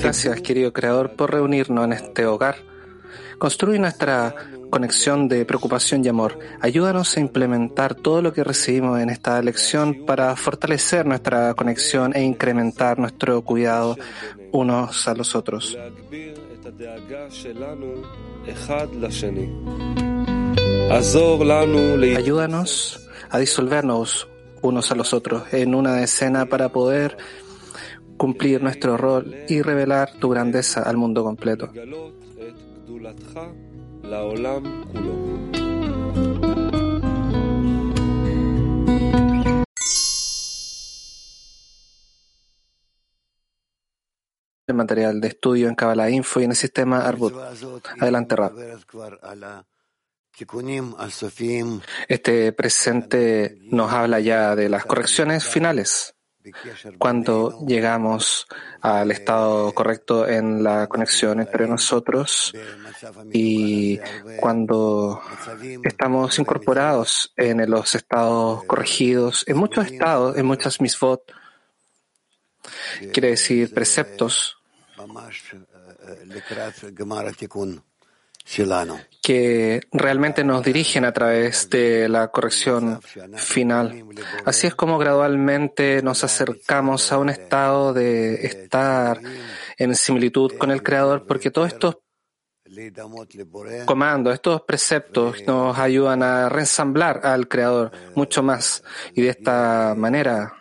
Gracias, querido Creador, por reunirnos en este hogar. Construye nuestra conexión de preocupación y amor. Ayúdanos a implementar todo lo que recibimos en esta lección para fortalecer nuestra conexión e incrementar nuestro cuidado unos a los otros. Ayúdanos a disolvernos unos a los otros en una escena para poder cumplir nuestro rol y revelar tu grandeza al mundo completo. El material de estudio en Kabbalah Info y en el sistema Arbut. Adelante, Rab. Este presente nos habla ya de las correcciones finales. Cuando llegamos al estado correcto en la conexión entre nosotros y cuando estamos incorporados en los estados corregidos, en muchos estados, en muchas misfot, quiere decir preceptos que realmente nos dirigen a través de la corrección final. Así es como gradualmente nos acercamos a un estado de estar en similitud con el Creador, porque todos estos comandos, estos preceptos nos ayudan a reensamblar al Creador mucho más y de esta manera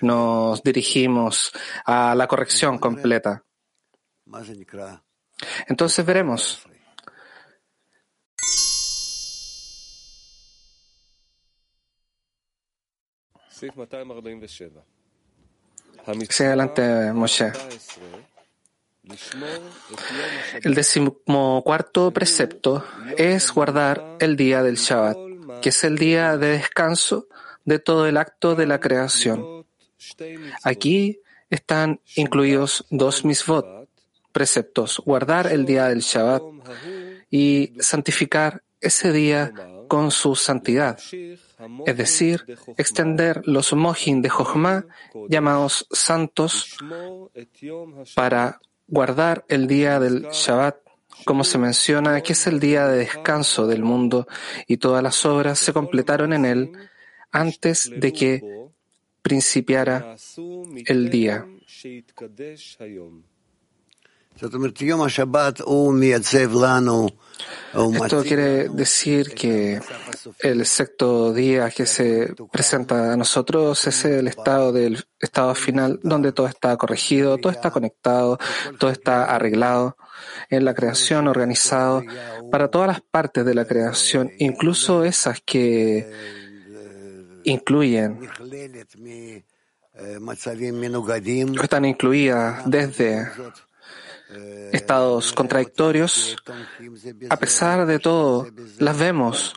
nos dirigimos a la corrección completa. Entonces veremos Adelante, Moshe. El decimocuarto precepto es guardar el día del Shabbat, que es el día de descanso de todo el acto de la creación. Aquí están incluidos dos misvot, preceptos, guardar el día del Shabbat y santificar ese día con su santidad es decir, extender los mojin de Jochma, llamados santos, para guardar el día del Shabbat, como se menciona, que es el día de descanso del mundo, y todas las obras se completaron en él antes de que principiara el día. Esto quiere decir que el sexto día que se presenta a nosotros es el estado del estado final donde todo está corregido, todo está conectado, todo está arreglado en la creación, organizado para todas las partes de la creación, incluso esas que incluyen están incluidas desde estados contradictorios, a pesar de todo, las vemos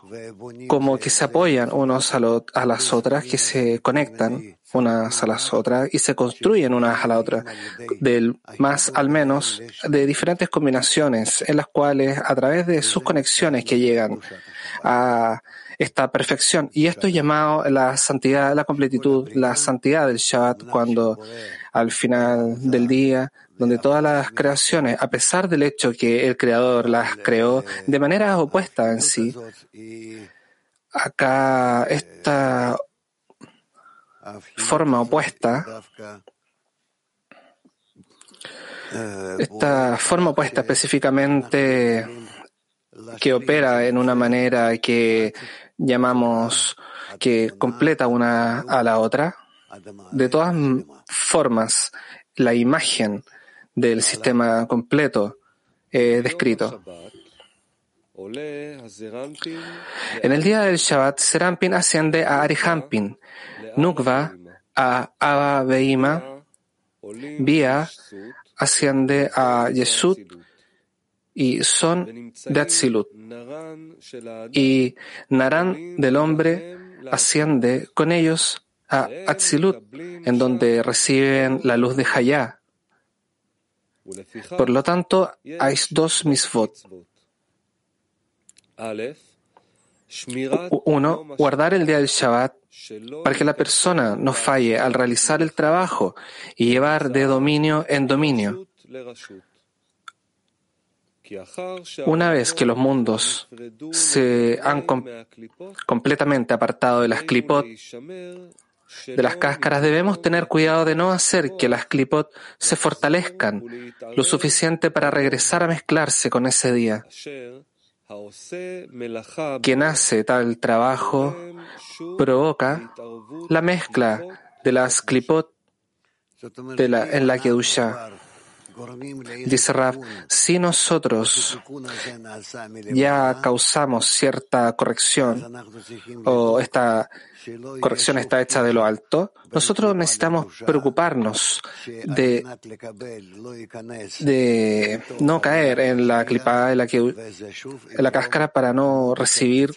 como que se apoyan unos a, las otras, que se conectan unas a las otras y se construyen unas a la otra, del más al menos, de diferentes combinaciones en las cuales a través de sus conexiones que llegan a esta perfección. Y esto es llamado la santidad, la completitud, la santidad del Shabbat, cuando al final del día, donde todas las creaciones, a pesar del hecho que el Creador las creó de manera opuesta en sí, acá esta forma opuesta, esta forma opuesta específicamente que opera en una manera que llamamos que completa una a la otra, de todas formas, la imagen del sistema completo eh, descrito. En el día del Shabbat, Serampin asciende a Arihampin, Nukva a Abba Beima, Bia asciende a Yesud y son de Atzilut. Y Naran del hombre asciende con ellos a Atzilut, en donde reciben la luz de Hayá. Por lo tanto, hay dos misvot. Uno, guardar el día del Shabbat para que la persona no falle al realizar el trabajo y llevar de dominio en dominio. Una vez que los mundos se han completamente apartado de las clipot, de las cáscaras, debemos tener cuidado de no hacer que las clipot se fortalezcan lo suficiente para regresar a mezclarse con ese día. Quien hace tal trabajo provoca la mezcla de las clipot la, en la Kedusha. Dice Rab, si nosotros ya causamos cierta corrección o esta corrección está hecha de lo alto, nosotros necesitamos preocuparnos de, no caer en la clipada, en la, que, en la cáscara para no recibir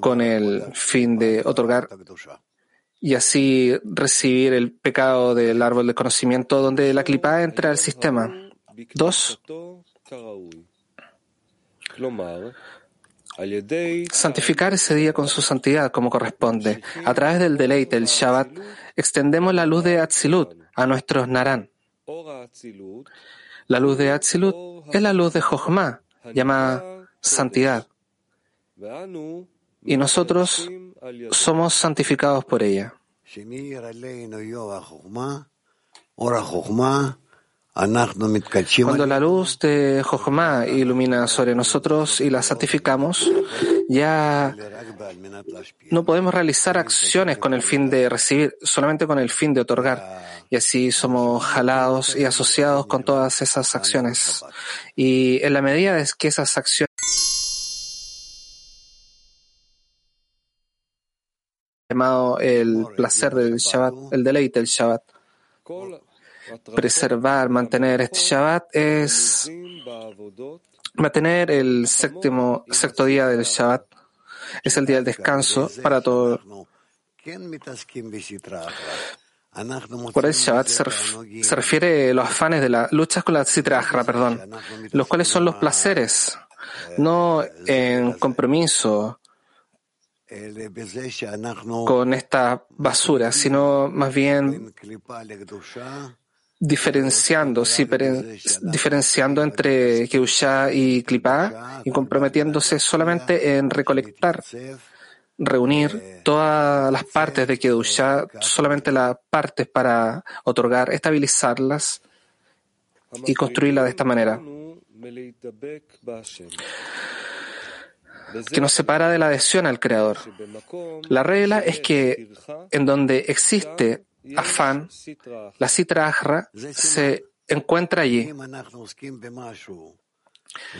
con el fin de otorgar y así recibir el pecado del árbol de conocimiento donde la clipa entra al sistema. Dos, santificar ese día con su santidad como corresponde. A través del deleite, el Shabbat, extendemos la luz de Atzilut a nuestros Naran. La luz de Atzilut es la luz de Jochma, llamada santidad. Y nosotros somos santificados por ella. Cuando la luz de Jochma ilumina sobre nosotros y la santificamos, ya no podemos realizar acciones con el fin de recibir, solamente con el fin de otorgar. Y así somos jalados y asociados con todas esas acciones. Y en la medida es que esas acciones llamado el placer del Shabbat, el deleite del Shabbat. Preservar, mantener este Shabbat es mantener el séptimo, sexto día del Shabbat. Es el día del descanso para todo. Por el Shabbat se, refiere a los afanes de la lucha con la citrajra, perdón, los cuales son los placeres, no en compromiso con esta basura, sino más bien diferenciando, diferenciando entre Keusha y Klipá y comprometiéndose solamente en recolectar, reunir todas las partes de Keusha, solamente las partes para otorgar, estabilizarlas y construirla de esta manera que nos separa de la adhesión al Creador. La regla es que en donde existe afán, la citra se encuentra allí.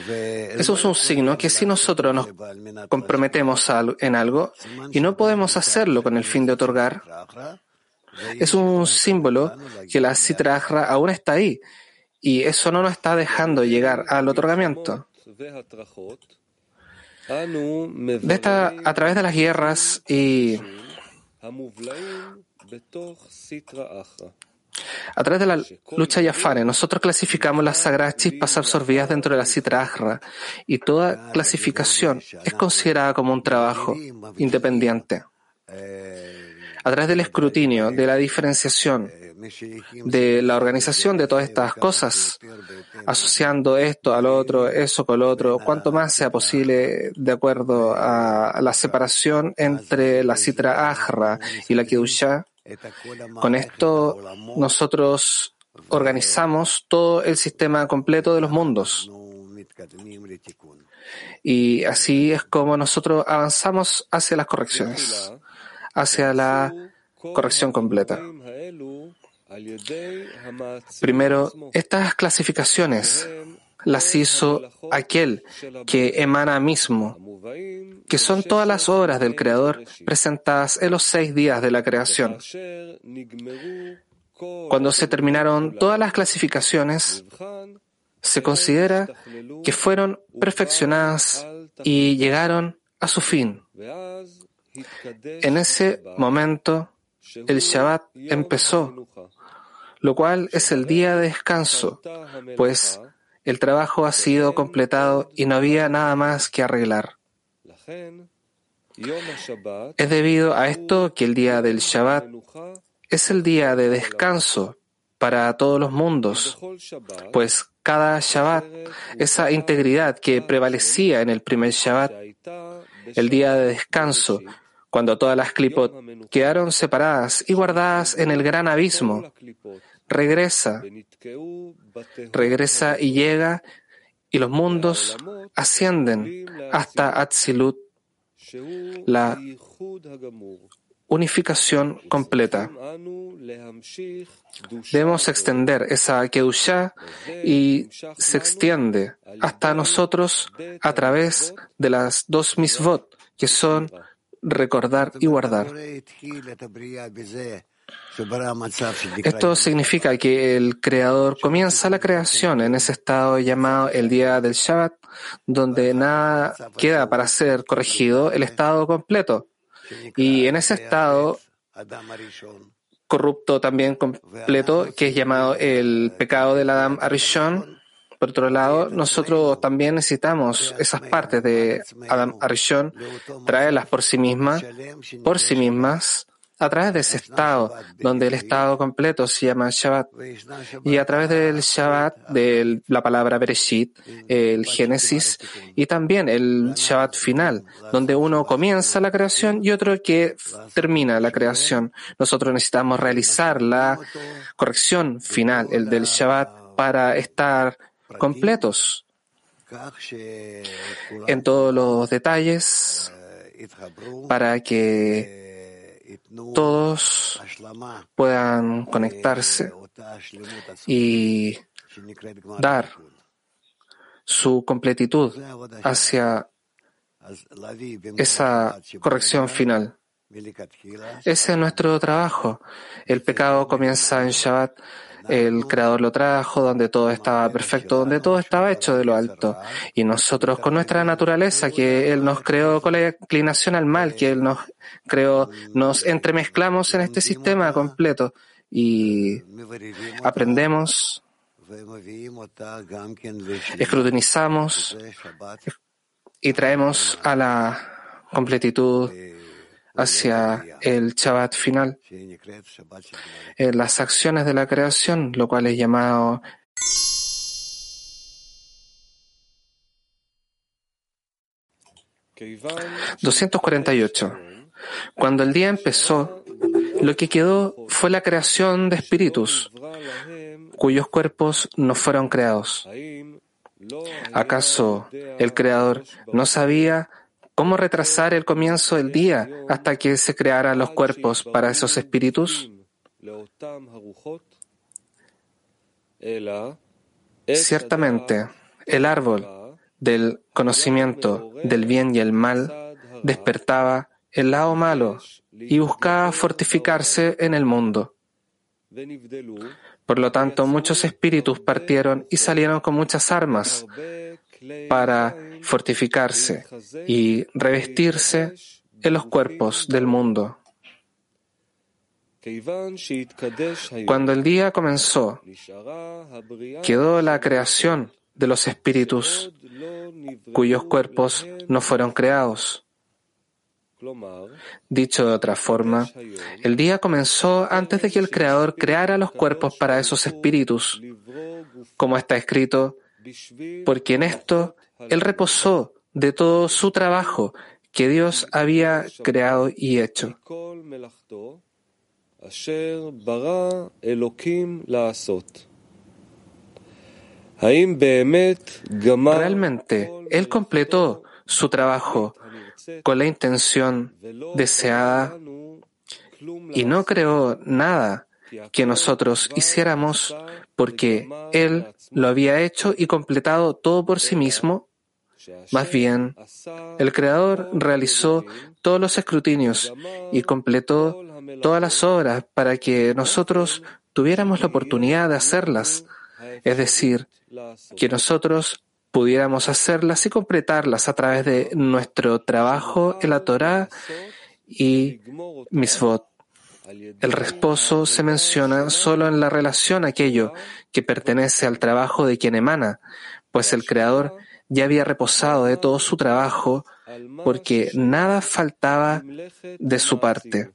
Eso es un signo que si nosotros nos comprometemos en algo y no podemos hacerlo con el fin de otorgar, es un símbolo que la citra aún está ahí y eso no nos está dejando llegar al otorgamiento. De esta, a través de las guerras y a través de la lucha yafane, nosotros clasificamos las sagradas chispas absorbidas dentro de la citra ajra y toda clasificación es considerada como un trabajo independiente. A través del escrutinio, de la diferenciación, de la organización de todas estas cosas, asociando esto al otro, eso con lo otro, cuanto más sea posible de acuerdo a la separación entre la Citra Ajra y la Kedusha. Con esto nosotros organizamos todo el sistema completo de los mundos. Y así es como nosotros avanzamos hacia las correcciones, hacia la corrección completa. Primero, estas clasificaciones las hizo aquel que emana mismo, que son todas las obras del Creador presentadas en los seis días de la creación. Cuando se terminaron todas las clasificaciones, se considera que fueron perfeccionadas y llegaron a su fin. En ese momento, el Shabbat empezó lo cual es el día de descanso, pues el trabajo ha sido completado y no había nada más que arreglar. Es debido a esto que el día del Shabbat es el día de descanso para todos los mundos, pues cada Shabbat, esa integridad que prevalecía en el primer Shabbat, el día de descanso, cuando todas las clipot quedaron separadas y guardadas en el gran abismo, regresa, regresa y llega, y los mundos ascienden hasta Atzilut, la unificación completa. Debemos extender esa Kedushá y se extiende hasta nosotros a través de las dos misvot, que son recordar y guardar. Esto significa que el Creador comienza la creación en ese estado llamado el día del Shabbat, donde nada queda para ser corregido, el estado completo. Y en ese estado corrupto también completo, que es llamado el pecado del Adam Arishon, por otro lado, nosotros también necesitamos esas partes de Adam Arishon, traerlas por sí mismas, por sí mismas, a través de ese estado, donde el estado completo se llama Shabbat. Y a través del Shabbat, de la palabra Bereshit, el Génesis, y también el Shabbat final, donde uno comienza la creación y otro que termina la creación. Nosotros necesitamos realizar la corrección final, el del Shabbat, para estar completos en todos los detalles, para que todos puedan conectarse y dar su completitud hacia esa corrección final. Ese es nuestro trabajo. El pecado comienza en Shabbat el Creador lo trajo, donde todo estaba perfecto, donde todo estaba hecho de lo alto. Y nosotros con nuestra naturaleza, que Él nos creó con la inclinación al mal, que Él nos creó, nos entremezclamos en este sistema completo y aprendemos, escrutinizamos y traemos a la completitud hacia el Shabbat final, en las acciones de la creación, lo cual es llamado ...248... Cuando el día empezó, lo que quedó fue la creación de espíritus, cuyos cuerpos no fueron creados. ¿Acaso el Creador no sabía ¿Cómo retrasar el comienzo del día hasta que se crearan los cuerpos para esos espíritus? Ciertamente, el árbol del conocimiento del bien y el mal despertaba el lado malo y buscaba fortificarse en el mundo. Por lo tanto, muchos espíritus partieron y salieron con muchas armas para fortificarse y revestirse en los cuerpos del mundo. Cuando el día comenzó, quedó la creación de los espíritus cuyos cuerpos no fueron creados. Dicho de otra forma, el día comenzó antes de que el Creador creara los cuerpos para esos espíritus, como está escrito, porque en esto Él reposó de todo su trabajo que Dios había creado y hecho. Realmente, Él completó su trabajo con la intención deseada y no creó nada que nosotros hiciéramos porque Él lo había hecho y completado todo por sí mismo. Más bien, el Creador realizó todos los escrutinios y completó todas las obras para que nosotros tuviéramos la oportunidad de hacerlas, es decir, que nosotros pudiéramos hacerlas y completarlas a través de nuestro trabajo en la Torah y Misvot. El reposo se menciona solo en la relación aquello que pertenece al trabajo de quien emana, pues el Creador ya había reposado de todo su trabajo porque nada faltaba de su parte.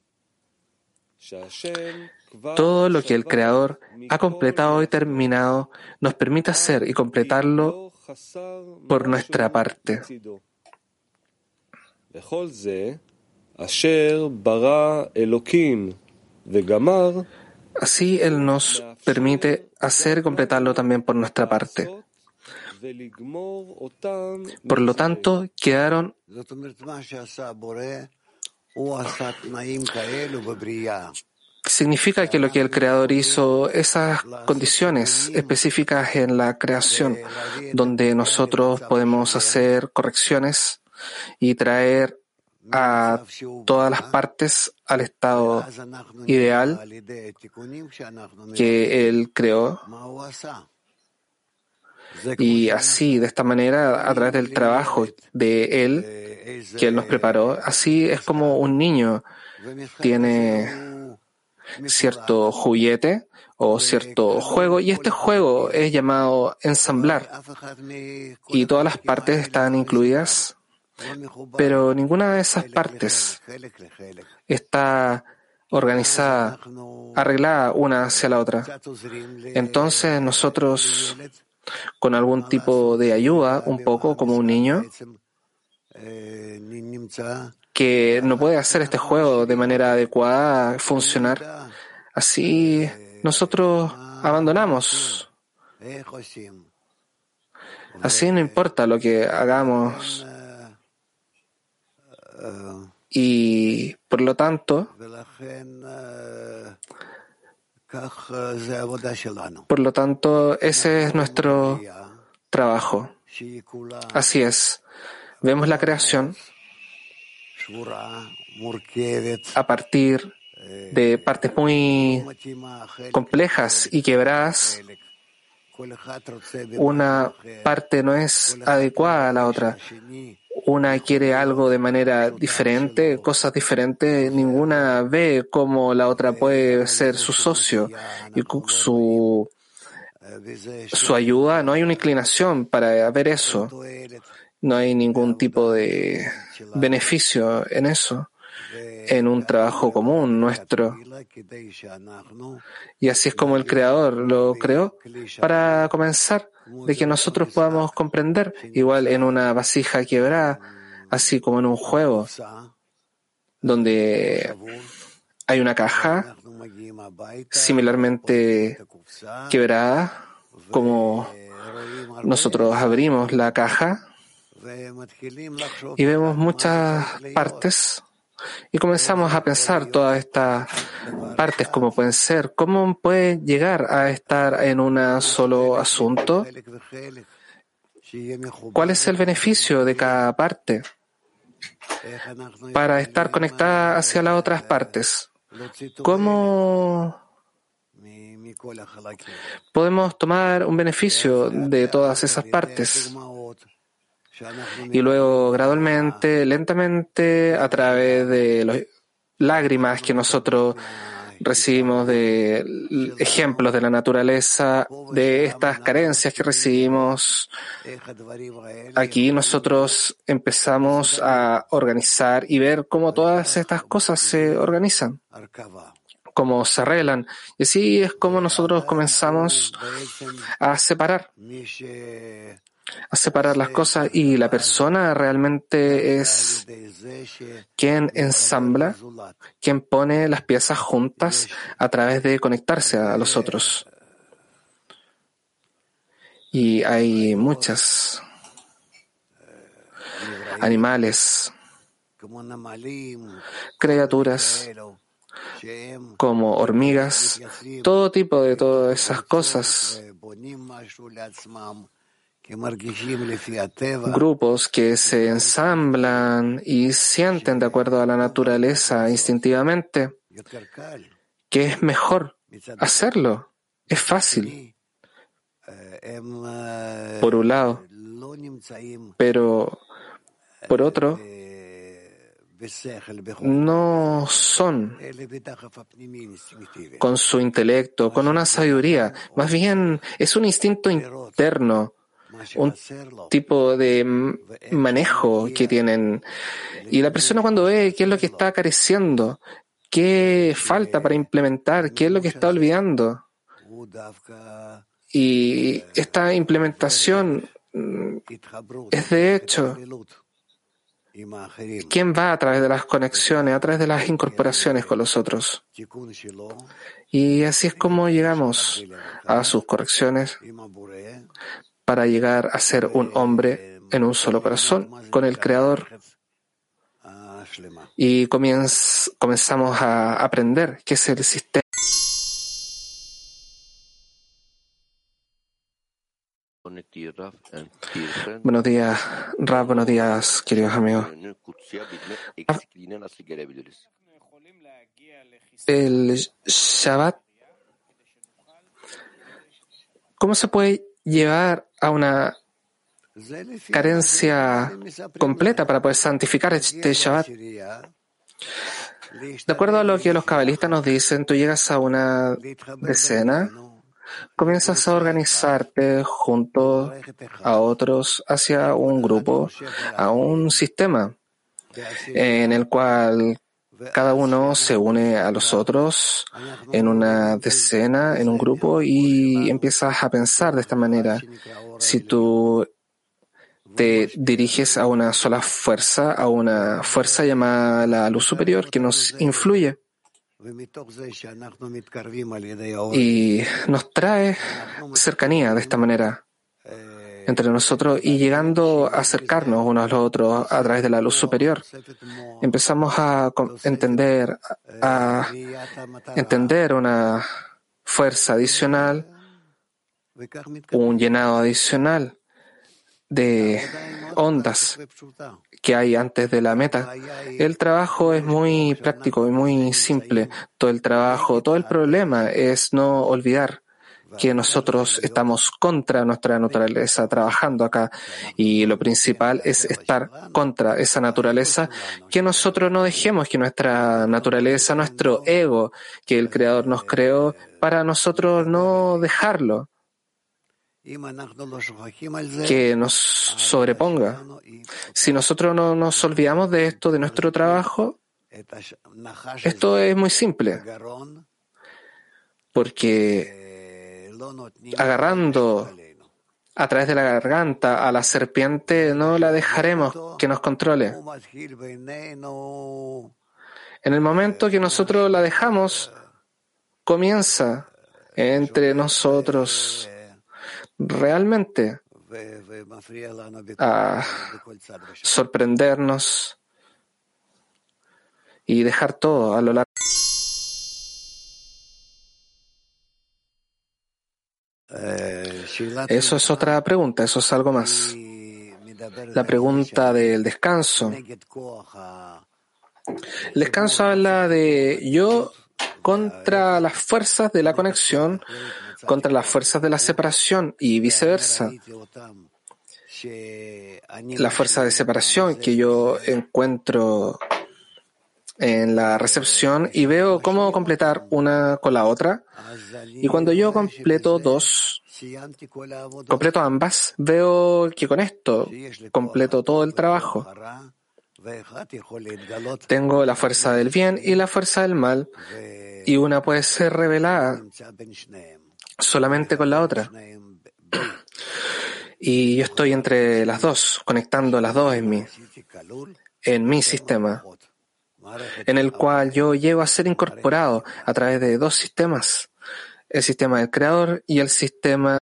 Todo lo que el Creador ha completado y terminado nos permite hacer y completarlo por nuestra parte. Así Él nos permite hacer y completarlo también por nuestra parte. Por lo tanto, quedaron significa que lo que el Creador hizo, esas condiciones específicas en la creación, donde nosotros podemos hacer correcciones y traer a todas las partes al estado ideal que Él creó. Y así, de esta manera, a través del trabajo de Él, que Él nos preparó, así es como un niño tiene cierto juguete o cierto juego y este juego es llamado ensamblar. y todas las partes están incluidas pero ninguna de esas partes está organizada, arreglada una hacia la otra. Entonces nosotros, con algún tipo de ayuda, un poco como un niño, que no puede hacer este juego de manera adecuada, funcionar, así nosotros abandonamos. Así no importa lo que hagamos, y por lo tanto, por lo tanto, ese es nuestro trabajo. Así es. Vemos la creación a partir de partes muy complejas y quebradas. Una parte no es adecuada a la otra una quiere algo de manera diferente, cosas diferentes, ninguna ve cómo la otra puede ser su socio y su, su ayuda. No hay una inclinación para ver eso. No hay ningún tipo de beneficio en eso, en un trabajo común nuestro. Y así es como el Creador lo creó para comenzar de que nosotros podamos comprender, igual en una vasija quebrada, así como en un juego, donde hay una caja similarmente quebrada, como nosotros abrimos la caja y vemos muchas partes y comenzamos a pensar todas estas partes, como pueden ser, cómo puede llegar a estar en un solo asunto, cuál es el beneficio de cada parte para estar conectada hacia las otras partes. ¿Cómo podemos tomar un beneficio de todas esas partes? Y luego gradualmente, lentamente, a través de las lágrimas que nosotros recibimos de ejemplos de la naturaleza, de estas carencias que recibimos, aquí nosotros empezamos a organizar y ver cómo todas estas cosas se organizan, cómo se arreglan. Y así es como nosotros comenzamos a separar a separar las cosas y la persona realmente es quien ensambla, quien pone las piezas juntas a través de conectarse a los otros. Y hay muchas animales, criaturas como hormigas, todo tipo de todas esas cosas grupos que se ensamblan y sienten de acuerdo a la naturaleza instintivamente. Que es mejor hacerlo. Es fácil, por un lado, pero por otro, no son con su intelecto, con una sabiduría. Más bien es un instinto interno un tipo de manejo que tienen. Y la persona cuando ve qué es lo que está careciendo, qué falta para implementar, qué es lo que está olvidando. Y esta implementación mm, es de hecho ¿Quién va a través de las conexiones, a través de las incorporaciones con los otros? Y así es como llegamos a sus correcciones para llegar a ser un hombre en un solo corazón con el Creador. Y comenzamos a aprender qué es el sistema. Buenos días, Rab, buenos días, queridos amigos. El Shabbat, ¿cómo se puede llevar a una carencia completa para poder santificar este Shabbat? De acuerdo a lo que los cabalistas nos dicen, tú llegas a una decena comienzas a organizarte junto a otros hacia un grupo, a un sistema en el cual cada uno se une a los otros en una decena, en un grupo y empiezas a pensar de esta manera. Si tú te diriges a una sola fuerza, a una fuerza llamada la luz superior que nos influye y nos trae cercanía de esta manera entre nosotros y llegando a acercarnos unos a los otros a través de la luz superior, empezamos a entender, a entender una fuerza adicional, un llenado adicional de ondas que hay antes de la meta. El trabajo es muy práctico y muy simple. Todo el trabajo, todo el problema es no olvidar que nosotros estamos contra nuestra naturaleza trabajando acá y lo principal es estar contra esa naturaleza, que nosotros no dejemos que nuestra naturaleza, nuestro ego que el Creador nos creó, para nosotros no dejarlo que nos sobreponga. Si nosotros no nos olvidamos de esto, de nuestro trabajo, esto es muy simple. Porque agarrando a través de la garganta a la serpiente, no la dejaremos que nos controle. En el momento que nosotros la dejamos, comienza entre nosotros realmente a sorprendernos y dejar todo a lo largo. Eso es otra pregunta, eso es algo más. La pregunta del descanso. El descanso habla de yo contra las fuerzas de la conexión contra las fuerzas de la separación y viceversa. La fuerza de separación que yo encuentro en la recepción y veo cómo completar una con la otra. Y cuando yo completo dos, completo ambas, veo que con esto completo todo el trabajo. Tengo la fuerza del bien y la fuerza del mal, y una puede ser revelada solamente con la otra. Y yo estoy entre las dos, conectando las dos en mí, en mi sistema, en el cual yo llego a ser incorporado a través de dos sistemas, el sistema del creador y el sistema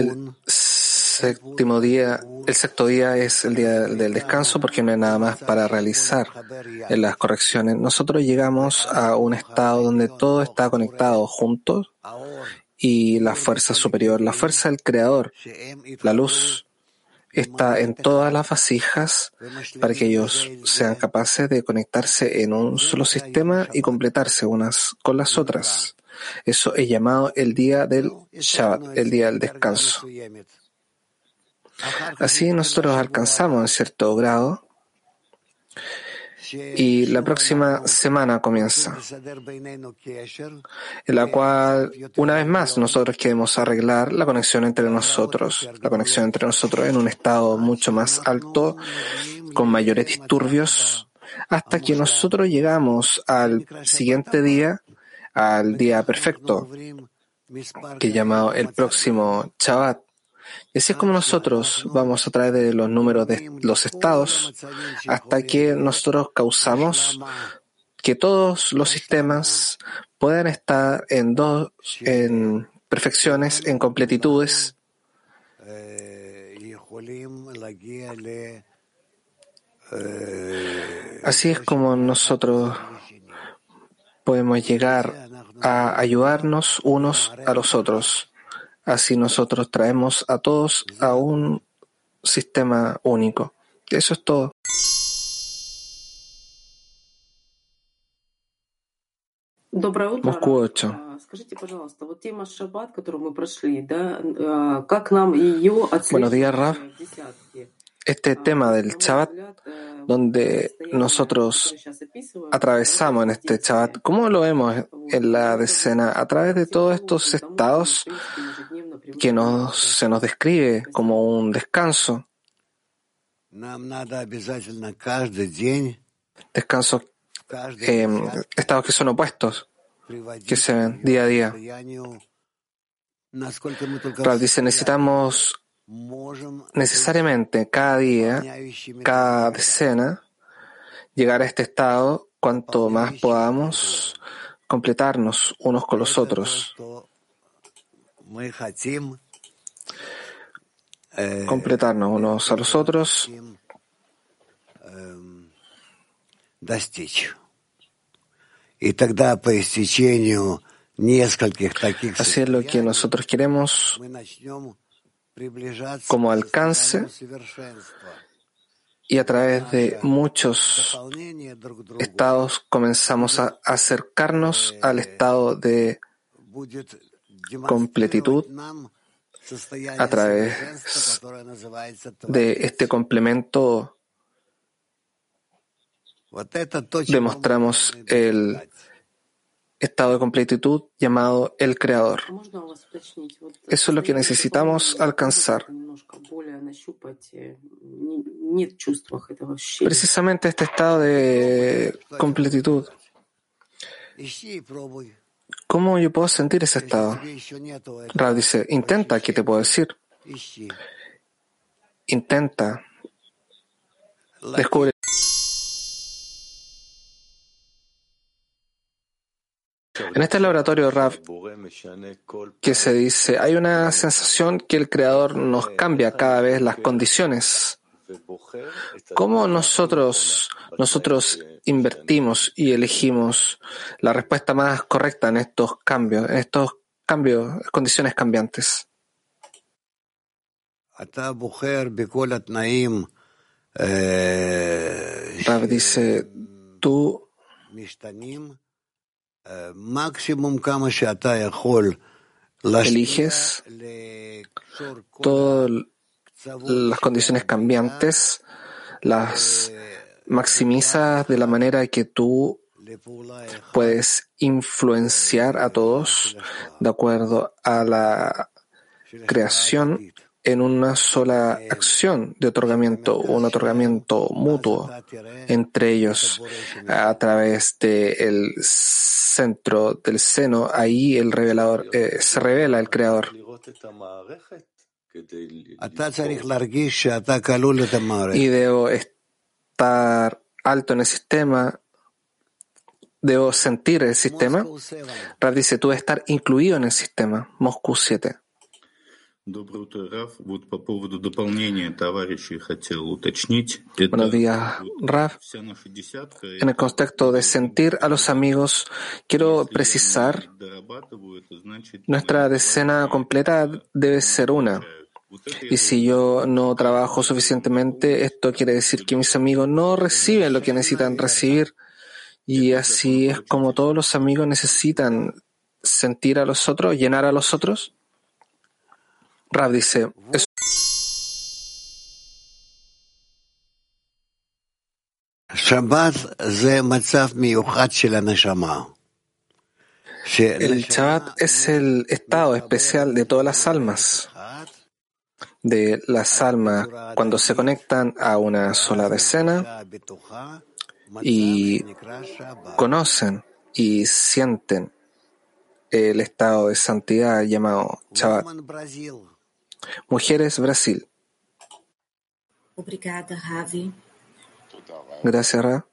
el séptimo día, el sexto día es el día del descanso porque no hay nada más para realizar las correcciones. Nosotros llegamos a un estado donde todo está conectado juntos y la fuerza superior, la fuerza del creador, la luz, está en todas las vasijas para que ellos sean capaces de conectarse en un solo sistema y completarse unas con las otras. Eso es llamado el día del Shabbat, el día del descanso. Así nosotros alcanzamos en cierto grado y la próxima semana comienza, en la cual una vez más nosotros queremos arreglar la conexión entre nosotros, la conexión entre nosotros en un estado mucho más alto, con mayores disturbios, hasta que nosotros llegamos al siguiente día, al día perfecto, que llamado el próximo Shabbat. Y así es como nosotros vamos a través de los números de los estados hasta que nosotros causamos que todos los sistemas puedan estar en dos, en perfecciones, en completitudes. Así es como nosotros podemos llegar a ayudarnos unos a los otros. Así nosotros traemos a todos a un sistema único. Eso es todo. Moscú 8. Buenos días, Raf. Este tema del Shabbat donde nosotros atravesamos en este Shabbat. ¿Cómo lo vemos en la decena? A través de todos estos estados que nos, se nos describe como un descanso. Descanso, eh, estados que son opuestos, que se ven día a día. dice, necesitamos necesariamente cada día, cada decena, llegar a este estado cuanto más podamos completarnos unos con los otros. Completarnos unos a los otros. Así es lo que nosotros queremos como alcance y a través de muchos estados comenzamos a acercarnos al estado de completitud a través de este complemento. Demostramos el estado de completitud llamado el Creador. Eso es lo que necesitamos alcanzar. Precisamente este estado de completitud. ¿Cómo yo puedo sentir ese estado? Ra dice, intenta, ¿qué te puedo decir? Intenta. Descubre. En este laboratorio RAF que se dice, hay una sensación que el creador nos cambia cada vez las condiciones. ¿Cómo nosotros, nosotros invertimos y elegimos la respuesta más correcta en estos cambios, en estos cambios, condiciones cambiantes? Rav dice, tú eliges todas las condiciones cambiantes, las maximizas de la manera que tú puedes influenciar a todos de acuerdo a la creación en una sola acción de otorgamiento, un otorgamiento mutuo entre ellos a través del centro del seno, ahí el revelador eh, se revela el creador. Y debo estar alto en el sistema, debo sentir el sistema. Rav dice, tú debes estar incluido en el sistema. Moscú 7. Buenos días, Raf. En el contexto de sentir a los amigos, quiero precisar, nuestra decena completa debe ser una. Y si yo no trabajo suficientemente, esto quiere decir que mis amigos no reciben lo que necesitan recibir. Y así es como todos los amigos necesitan sentir a los otros, llenar a los otros. Rav dice, es el Shabbat es el estado especial de todas las almas, de las almas cuando se conectan a una sola decena y conocen y sienten el estado de santidad llamado Shabbat. Mujeres Brasil. Gracias, Ra.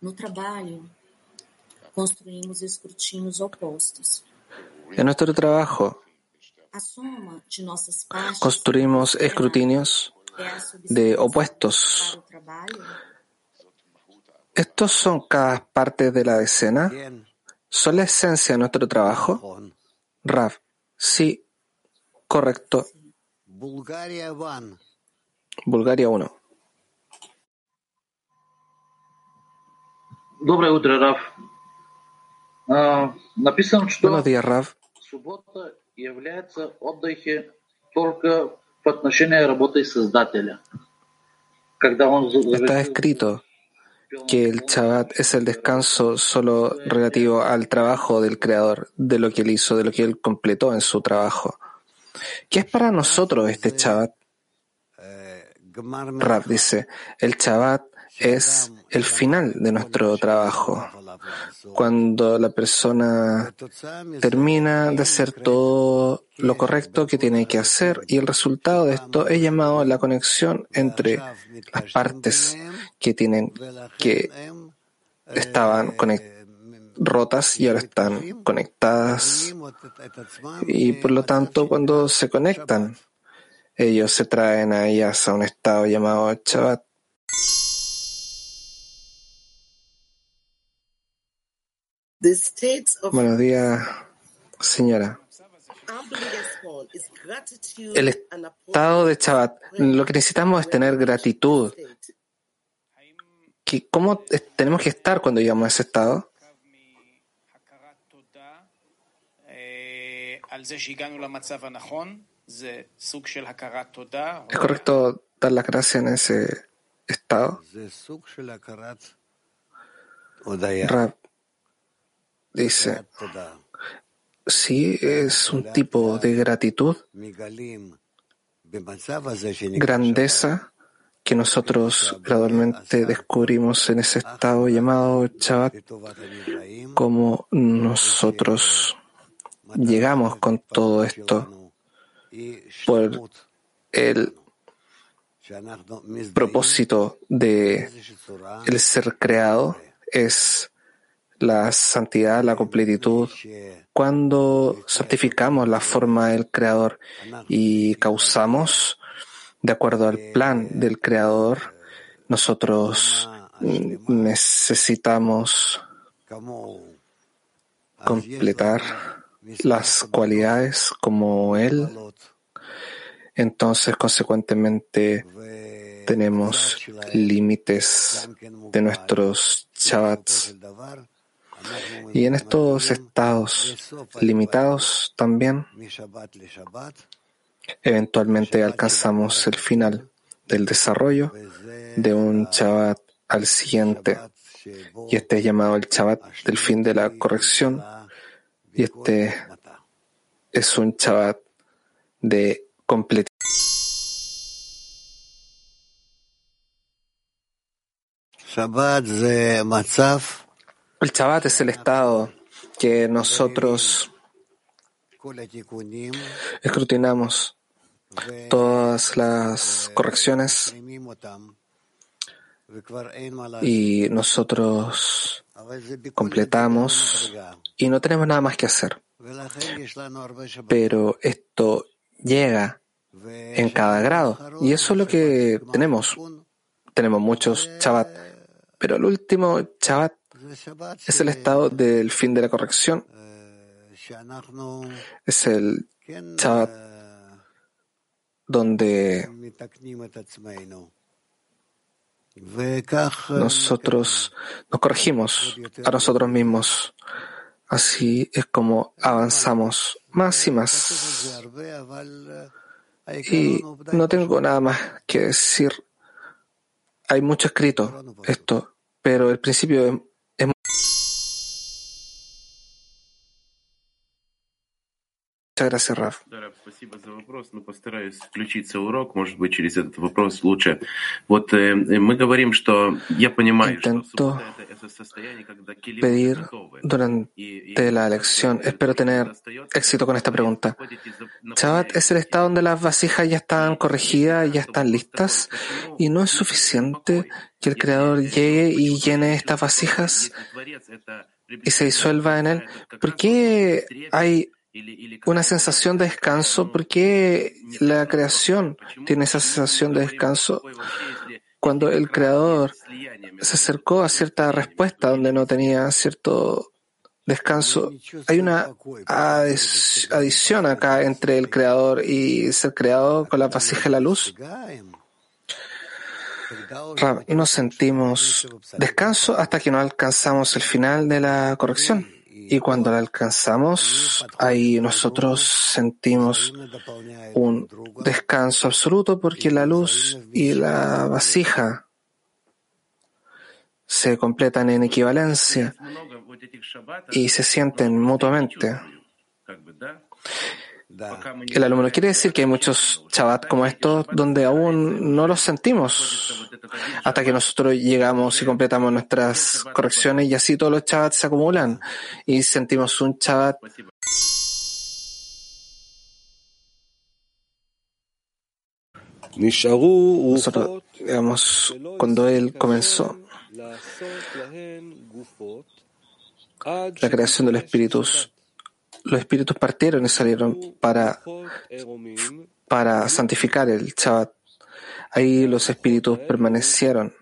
No trabalho, construímos escrutínios opostos. En nuestro trabajo, construimos escrutinios de opuestos. ¿Estos son cada parte de la decena? ¿Son la esencia de nuestro trabajo? Rav, sí, correcto. Bulgaria 1. Доброе утро, Раф. Написано, что Buenos días, Rav. суббота является отдыхе только в отношении работы Создателя. Когда он Está завершил escrito que el Shabbat es el descanso solo relativo al trabajo del Creador, de lo que él hizo, de lo que él completó en su trabajo. ¿Qué es para nosotros este Shabbat? Rav dice, el Shabbat es el final de nuestro trabajo. Cuando la persona termina de hacer todo lo correcto que tiene que hacer y el resultado de esto es llamado la conexión entre las partes que tienen que estaban conect- rotas y ahora están conectadas y por lo tanto cuando se conectan ellos se traen a ellas a un estado llamado Shabbat. Buenos días, señora. El estado de Shabbat, lo que necesitamos es tener gratitud. state. ¿Qué- ¿Cómo tenemos que estar cuando llegamos a ese estado? ¿Es correcto dar las gracias en ese estado? Rab dice, sí, es un tipo de gratitud, grandeza que nosotros gradualmente descubrimos en ese estado llamado Shabbat, como nosotros llegamos con todo esto por el propósito de el ser creado es la santidad, la completitud. Cuando santificamos la forma del creador y causamos de acuerdo al plan del creador, nosotros necesitamos completar las cualidades como él. Entonces, consecuentemente, tenemos límites de nuestros Shabbats. Y en estos estados limitados también, eventualmente alcanzamos el final del desarrollo de un Shabbat al siguiente. Y este es llamado el Shabbat del fin de la corrección. Y este es un Shabbat de completitud. El Shabbat es el estado que nosotros escrutinamos todas las correcciones. Y nosotros completamos y no tenemos nada más que hacer. Pero esto llega en cada grado y eso es lo que tenemos. Tenemos muchos Shabbat, pero el último Shabbat es el estado del fin de la corrección. Es el Shabbat donde nosotros nos corregimos a nosotros mismos. Así es como avanzamos más y más. Y no tengo nada más que decir. hay mucho escrito esto, pero el principio Muchas gracias, Raf. Да, Раб, спасибо за вопрос. Ну, постараюсь включиться в урок, может быть, через этот вопрос лучше. Вот э, мы говорим, что я понимаю, что Intento суббота — это, это состояние, когда келим уже Pedir готовы. durante la lección. Espero tener éxito con esta pregunta. Shabbat es el estado donde las vasijas ya están corregidas, ya están listas, y no es suficiente que el Creador llegue y llene estas vasijas y se disuelva en él. ¿Por qué hay una sensación de descanso? ¿Por qué la creación tiene esa sensación de descanso? Cuando el Creador se acercó a cierta respuesta donde no tenía cierto descanso, hay una adición acá entre el Creador y ser creado con la vasija y la luz. Rab, no sentimos descanso hasta que no alcanzamos el final de la corrección. Y cuando la alcanzamos, ahí nosotros sentimos un descanso absoluto porque la luz y la vasija se completan en equivalencia y se sienten mutuamente. El alumno quiere decir que hay muchos Shabbat como estos donde aún no los sentimos. Hasta que nosotros llegamos y completamos nuestras correcciones y así todos los Shabbats se acumulan y sentimos un Shabbat. Nosotros, digamos, cuando él comenzó la creación de los espíritus, los espíritus partieron y salieron para, para santificar el Shabbat. Ahí los espíritus permanecieron.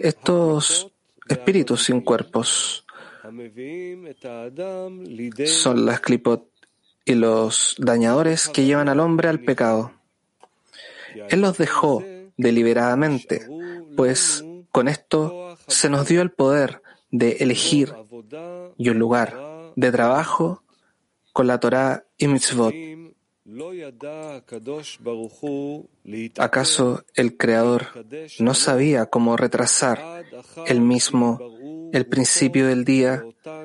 Estos espíritus sin cuerpos son las clipot y los dañadores que llevan al hombre al pecado. Él los dejó deliberadamente, pues con esto se nos dio el poder de elegir y un lugar de trabajo con la Torah y mitzvot. ¿Acaso el Creador no sabía cómo retrasar el mismo el principio del día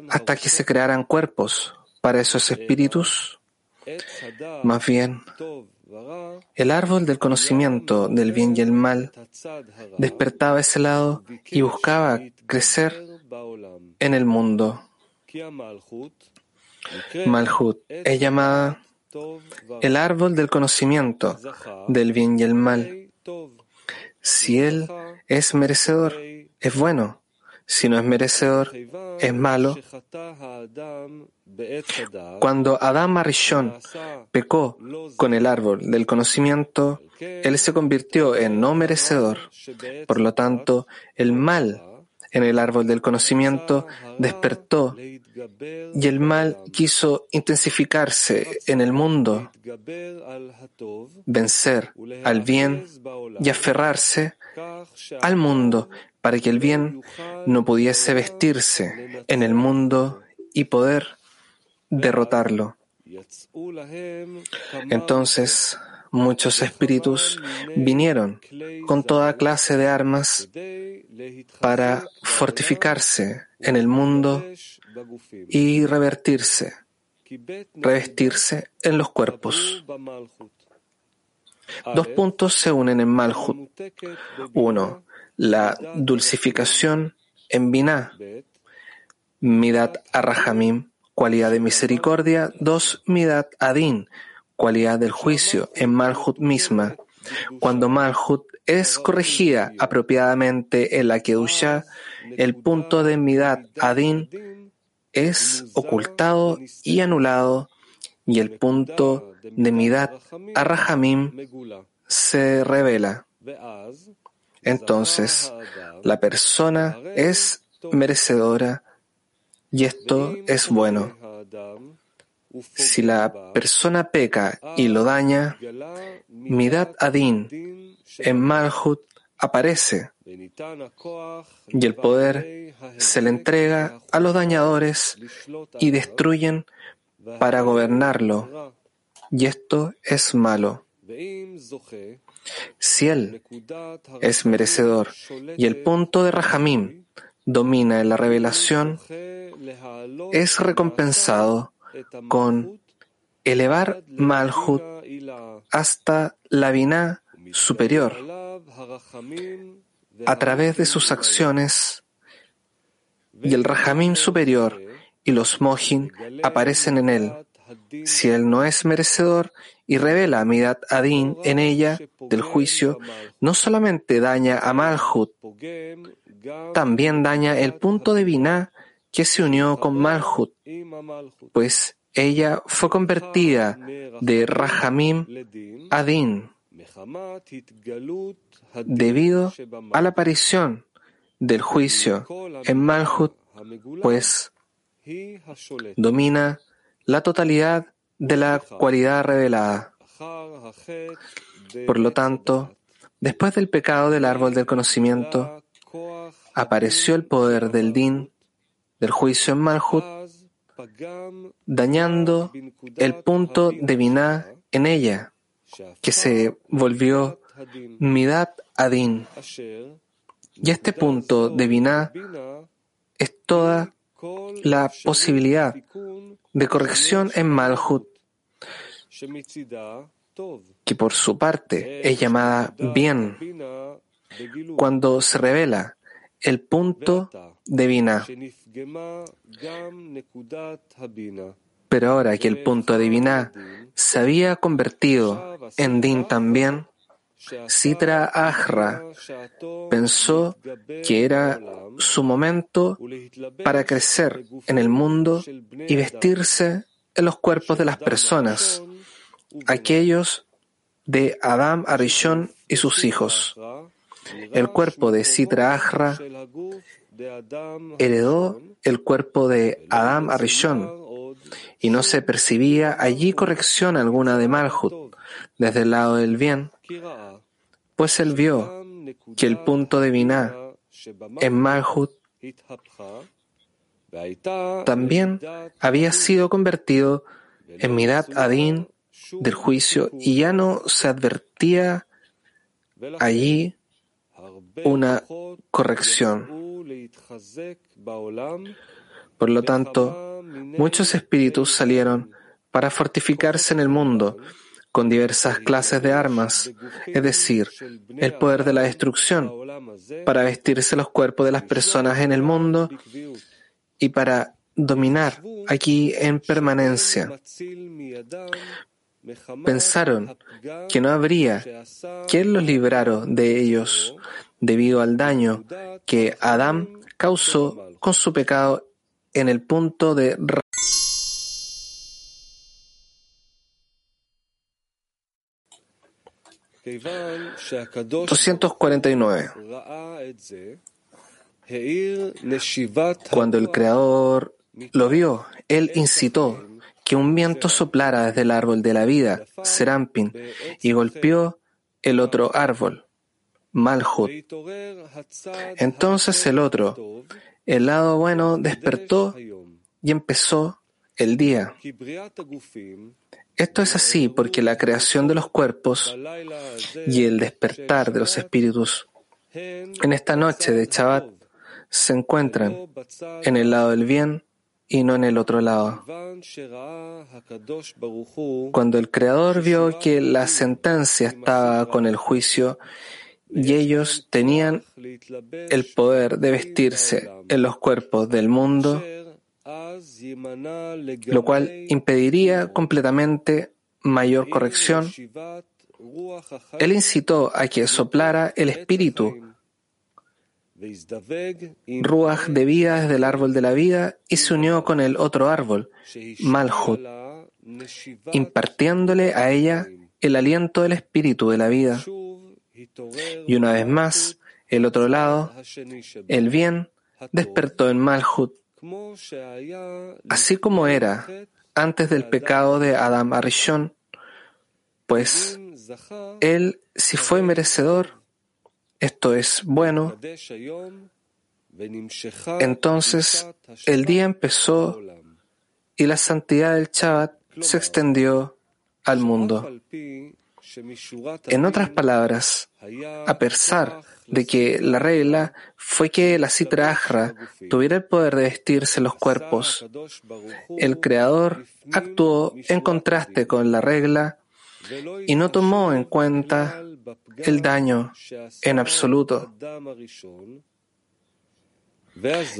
hasta que se crearan cuerpos para esos espíritus? Más bien, el árbol del conocimiento del bien y el mal despertaba ese lado y buscaba crecer en el mundo. Malhut es llamada el árbol del conocimiento del bien y el mal. Si él es merecedor, es bueno. Si no es merecedor, es malo. Cuando Adam Arishon pecó con el árbol del conocimiento, él se convirtió en no merecedor. Por lo tanto, el mal en el árbol del conocimiento despertó y el mal quiso intensificarse en el mundo, vencer al bien y aferrarse al mundo para que el bien no pudiese vestirse en el mundo y poder derrotarlo. Entonces, muchos espíritus vinieron con toda clase de armas para fortificarse en el mundo y revertirse, revestirse en los cuerpos. Dos puntos se unen en Malhut. Uno, la dulcificación en Binah, Midat Arrahamim, cualidad de misericordia. Dos, Midat Adin, cualidad del juicio en Malhut misma. Cuando Malhut es corregida apropiadamente en la Kedusha, el punto de Midat Adin es ocultado y anulado y el punto de Midat Arrahamim se revela. Entonces, la persona es merecedora y esto es bueno. Si la persona peca y lo daña, Midat Adin en Malhut aparece y el poder se le entrega a los dañadores y destruyen para gobernarlo. Y esto es malo. Si él es merecedor y el punto de Rahamim domina en la revelación, es recompensado con elevar Malhut hasta la Binah superior a través de sus acciones y el Rahamim superior y los Mohin aparecen en él. Si él no es merecedor y revela Midat Adin en ella del juicio, no solamente daña a Malhut, también daña el punto de Binah que se unió con Malhut, pues ella fue convertida de Rahamim a Din debido a la aparición del juicio en Malhut, pues domina la totalidad de la cualidad revelada. Por lo tanto, después del pecado del árbol del conocimiento, apareció el poder del din, del juicio en Malhut, dañando el punto de Binah en ella, que se volvió Midat Adin. Y este punto de Binah es toda la posibilidad de corrección en Malhut, que por su parte es llamada bien cuando se revela el punto de Binah. Pero ahora que el punto de Binah se había convertido en Din también, Sitra Ahra pensó que era su momento para crecer en el mundo y vestirse en los cuerpos de las personas, aquellos de Adam Arishon y sus hijos. El cuerpo de Sitra Ahra heredó el cuerpo de Adam Arishon y no se percibía allí corrección alguna de Malhut desde el lado del bien, pues él vio que el punto de Binah en Malhut también había sido convertido en Mirat Adin del juicio y ya no se advertía allí una corrección. Por lo tanto, muchos espíritus salieron para fortificarse en el mundo con diversas clases de armas, es decir, el poder de la destrucción, para vestirse los cuerpos de las personas en el mundo y para dominar aquí en permanencia. Pensaron que no habría quien los librara de ellos debido al daño que Adán causó con su pecado en el punto de 249. Cuando el Creador lo vio, él incitó que un viento soplara desde el árbol de la vida, Serampin, y golpeó el otro árbol, Malhut. Entonces el otro, el lado bueno, despertó y empezó el día. Esto es así porque la creación de los cuerpos y el despertar de los espíritus en esta noche de Shabbat se encuentran en el lado del bien y no en el otro lado. Cuando el Creador vio que la sentencia estaba con el juicio y ellos tenían el poder de vestirse en los cuerpos del mundo, lo cual impediría completamente mayor corrección. Él incitó a que soplara el espíritu Ruach de vida desde el árbol de la vida y se unió con el otro árbol, Malhut, impartiéndole a ella el aliento del espíritu de la vida. Y una vez más, el otro lado, el bien, despertó en Malhut. Así como era antes del pecado de Adam Arishon, pues él, si fue merecedor, esto es bueno, entonces el día empezó y la santidad del Shabbat se extendió al mundo. En otras palabras, a pesar de que la regla fue que la Sitra Ahra tuviera el poder de vestirse los cuerpos, el Creador actuó en contraste con la regla y no tomó en cuenta el daño en absoluto.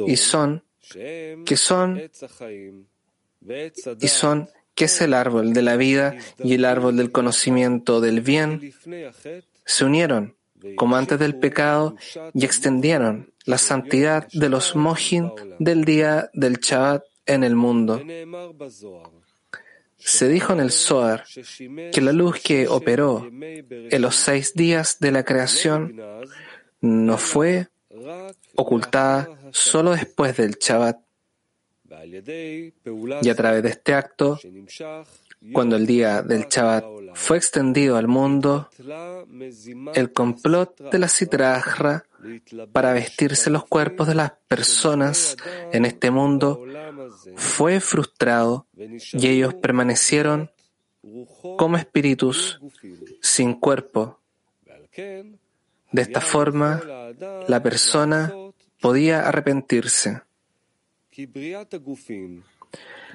Y son, que son, y son, que es el árbol de la vida y el árbol del conocimiento del bien, se unieron como antes del pecado y extendieron la santidad de los mohin del día del Shabbat en el mundo. Se dijo en el Zohar que la luz que operó en los seis días de la creación no fue ocultada solo después del Shabbat. Y a través de este acto, cuando el día del Shabbat fue extendido al mundo, el complot de la Sitra para vestirse los cuerpos de las personas en este mundo fue frustrado y ellos permanecieron como espíritus sin cuerpo. De esta forma, la persona podía arrepentirse.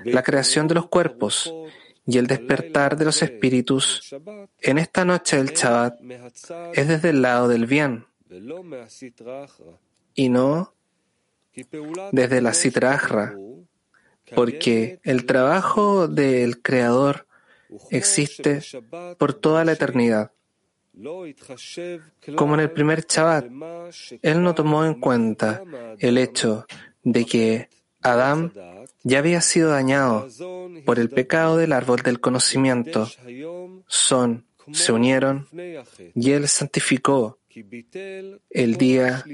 La creación de los cuerpos y el despertar de los espíritus en esta noche del Shabbat es desde el lado del bien y no desde la Sitrahra, porque el trabajo del Creador existe por toda la eternidad. Como en el primer Shabbat, Él no tomó en cuenta el hecho de que Adán ya había sido dañado por el pecado del árbol del conocimiento. Son, se unieron y Él santificó el día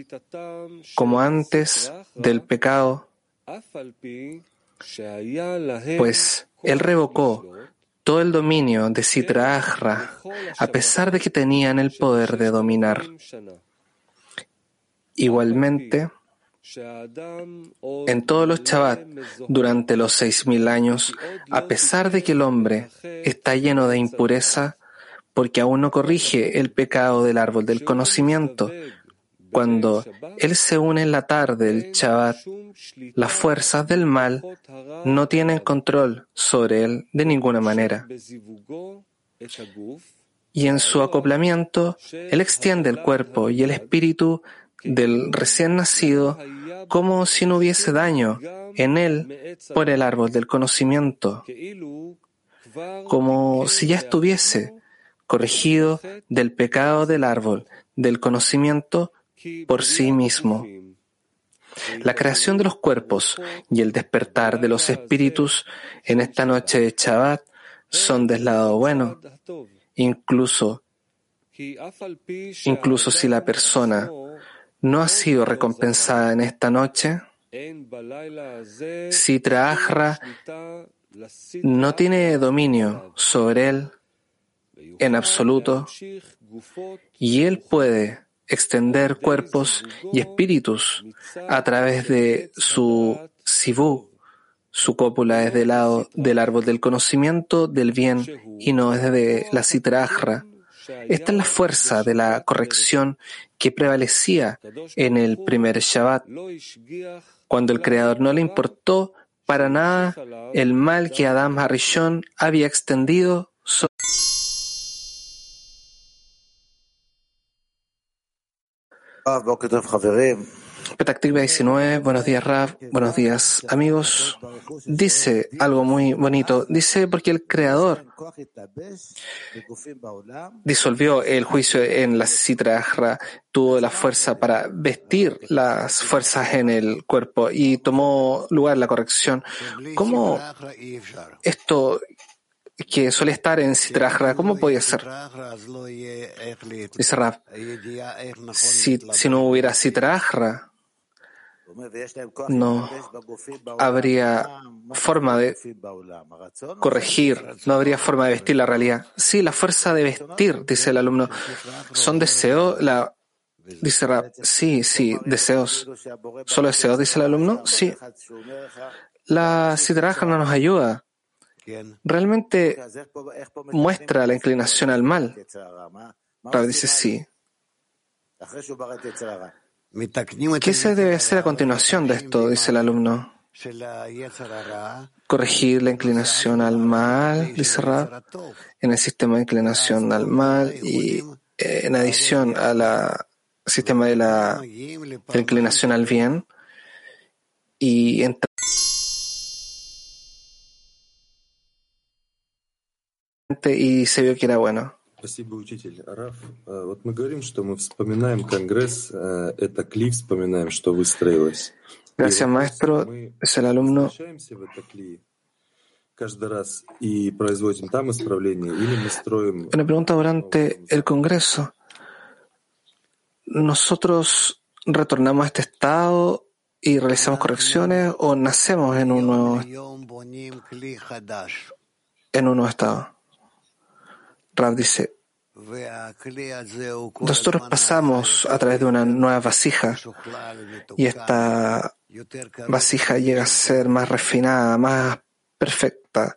como antes del pecado, pues Él revocó todo el dominio de Sitra Ahra, a pesar de que tenían el poder de dominar. Igualmente, en todos los Shabbat, durante los seis mil años, a pesar de que el hombre está lleno de impureza, porque aún no corrige el pecado del árbol del conocimiento, cuando él se une en la tarde del Shabbat, las fuerzas del mal no tienen control sobre él de ninguna manera. Y en su acoplamiento, él extiende el cuerpo y el espíritu del recién nacido como si no hubiese daño en él por el árbol del conocimiento, como si ya estuviese corregido del pecado del árbol del conocimiento por sí mismo. La creación de los cuerpos y el despertar de los espíritus en esta noche de Shabbat son del lado bueno, incluso, incluso si la persona no ha sido recompensada en esta noche, si Traahra no tiene dominio sobre él en absoluto, y él puede extender cuerpos y espíritus a través de su sibú. Su cópula es del lado del árbol del conocimiento del bien y no es de la citrajra. Esta es la fuerza de la corrección que prevalecía en el primer Shabbat, cuando el Creador no le importó para nada el mal que Adam Harishon había extendido sobre Petactiva 19, buenos días Rav, buenos días amigos. Dice algo muy bonito, dice porque el Creador disolvió el juicio en la Sitra tuvo la fuerza para vestir las fuerzas en el cuerpo y tomó lugar la corrección. ¿Cómo esto que suele estar en Sitrahra, ¿cómo podía ser? Dice si, si no hubiera Sitrahra, no habría forma de corregir, no habría forma de vestir la realidad. Sí, la fuerza de vestir, dice el alumno, son deseos, la, dice Rab, sí, sí, deseos. ¿Solo deseos, dice el alumno? Sí. La Sidraja no nos ayuda realmente muestra la inclinación al mal. Rab dice sí. ¿Qué se debe hacer a continuación de esto? Dice el alumno. Corregir la inclinación al mal, dice Rab, en el sistema de inclinación al mal y eh, en adición al sistema de la, inclinación al bien y entra y se vio que era bueno. Спасибо, учитель. Раф, э, вот мы говорим, что мы вспоминаем Конгресс, э, это кли вспоминаем, что выстроилось. И Gracias, вопрос, maestro. мы Es el alumno. возвращаемся в это кли каждый раз и производим там исправления, или мы строим... Una pregunta durante el Congreso. ¿Nosotros retornamos a este estado y realizamos correcciones o nacemos en un nuevo, en un nuevo estado? Rab dice, nosotros pasamos a través de una nueva vasija y esta vasija llega a ser más refinada, más perfecta,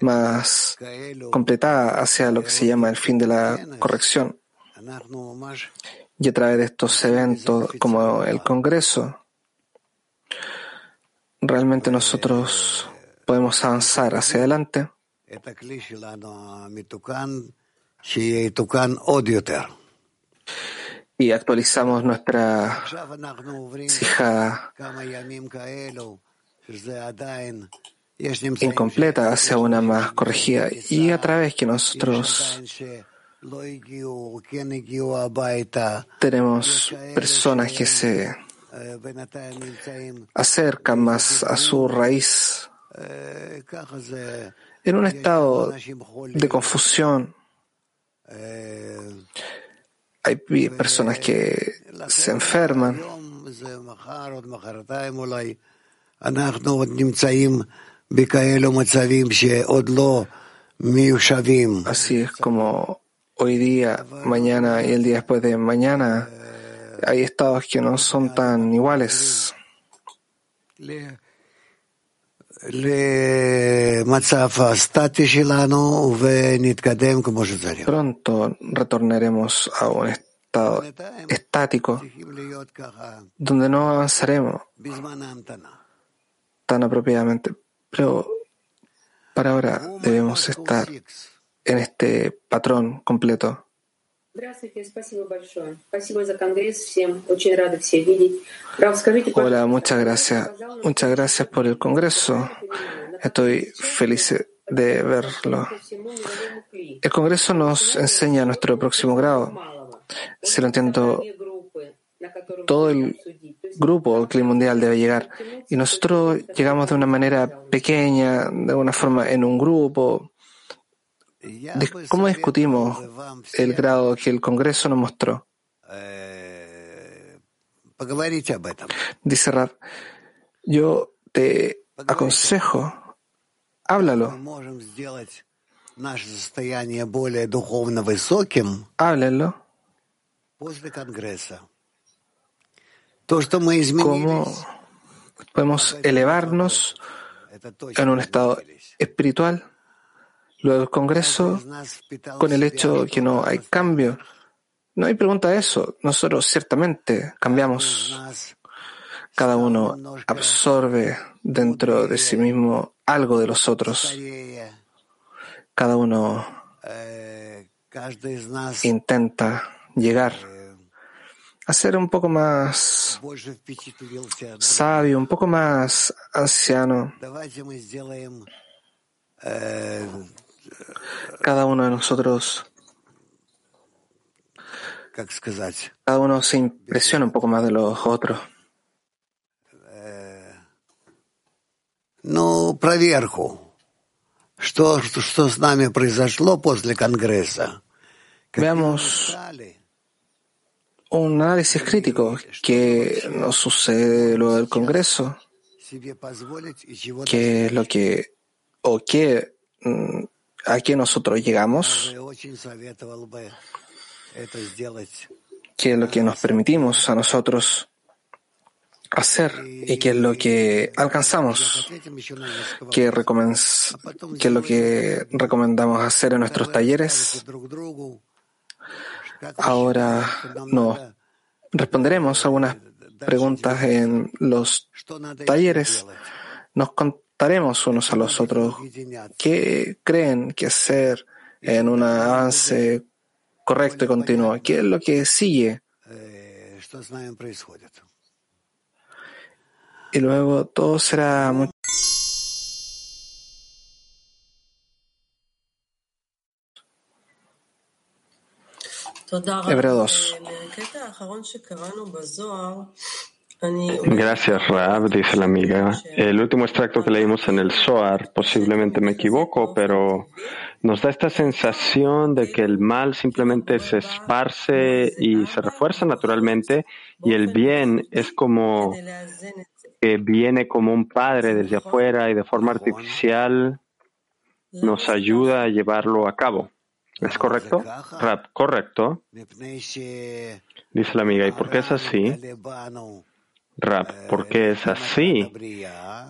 más completada hacia lo que se llama el fin de la corrección. Y a través de estos eventos como el Congreso, realmente nosotros podemos avanzar hacia adelante y actualizamos nuestra vasija incompleta hacia una más corregida. y a través que nosotros tenemos personas que se acercan más a su raíz en un estado de confusión. Hay personas que se enferman. Así es como hoy día, mañana y el día después de mañana hay estados que no son tan iguales. Pronto retornaremos a un estado estático donde no avanzaremos tan apropiadamente. Pero para ahora debemos estar en este patrón completo. Hola, muchas gracias. Muchas gracias por el Congreso. Estoy feliz de verlo. El Congreso nos enseña nuestro próximo grado. Si lo entiendo, todo el grupo, el clima mundial debe llegar. Y nosotros llegamos de una manera pequeña, de alguna forma en un grupo. ¿Cómo discutimos el grado que el Congreso nos mostró? Dice Rab, yo te aconsejo, háblalo. Háblenlo. ¿Cómo podemos elevarnos en un estado espiritual? El Congreso, con el hecho que no hay cambio. No hay pregunta de eso. Nosotros ciertamente cambiamos. Cada uno absorbe dentro de sí mismo algo de los otros. Cada uno intenta llegar a ser un poco más sabio, un poco más anciano. Cada uno de nosotros, cada uno se impresiona un poco más de los otros. Ну, проверку. Что, что с нами произошло после Конгресса? Veamos un análisis crítico que nos sucede luego del Congreso, qué es lo que o qué a qué nosotros llegamos, qué es lo que nos permitimos a nosotros. hacer y qué es lo que alcanzamos, qué, es lo que recomendamos hacer en nuestros talleres. Ahora nos responderemos algunas preguntas en los talleres. Nos preguntaremos unos a los otros qué creen que hacer en un avance correcto y continuo, qué es lo que sigue. Y luego todo será mucho. Hebreo 2. Gracias, Raab, dice la amiga. El último extracto que leímos en el Zohar, posiblemente me equivoco, pero nos da esta sensación de que el mal simplemente se esparce y se refuerza naturalmente, y el bien es como que viene como un padre desde afuera y de forma artificial nos ayuda a llevarlo a cabo. ¿Es correcto? Raab, correcto. Dice la amiga, ¿y por qué es así? Rab, ¿por qué es así?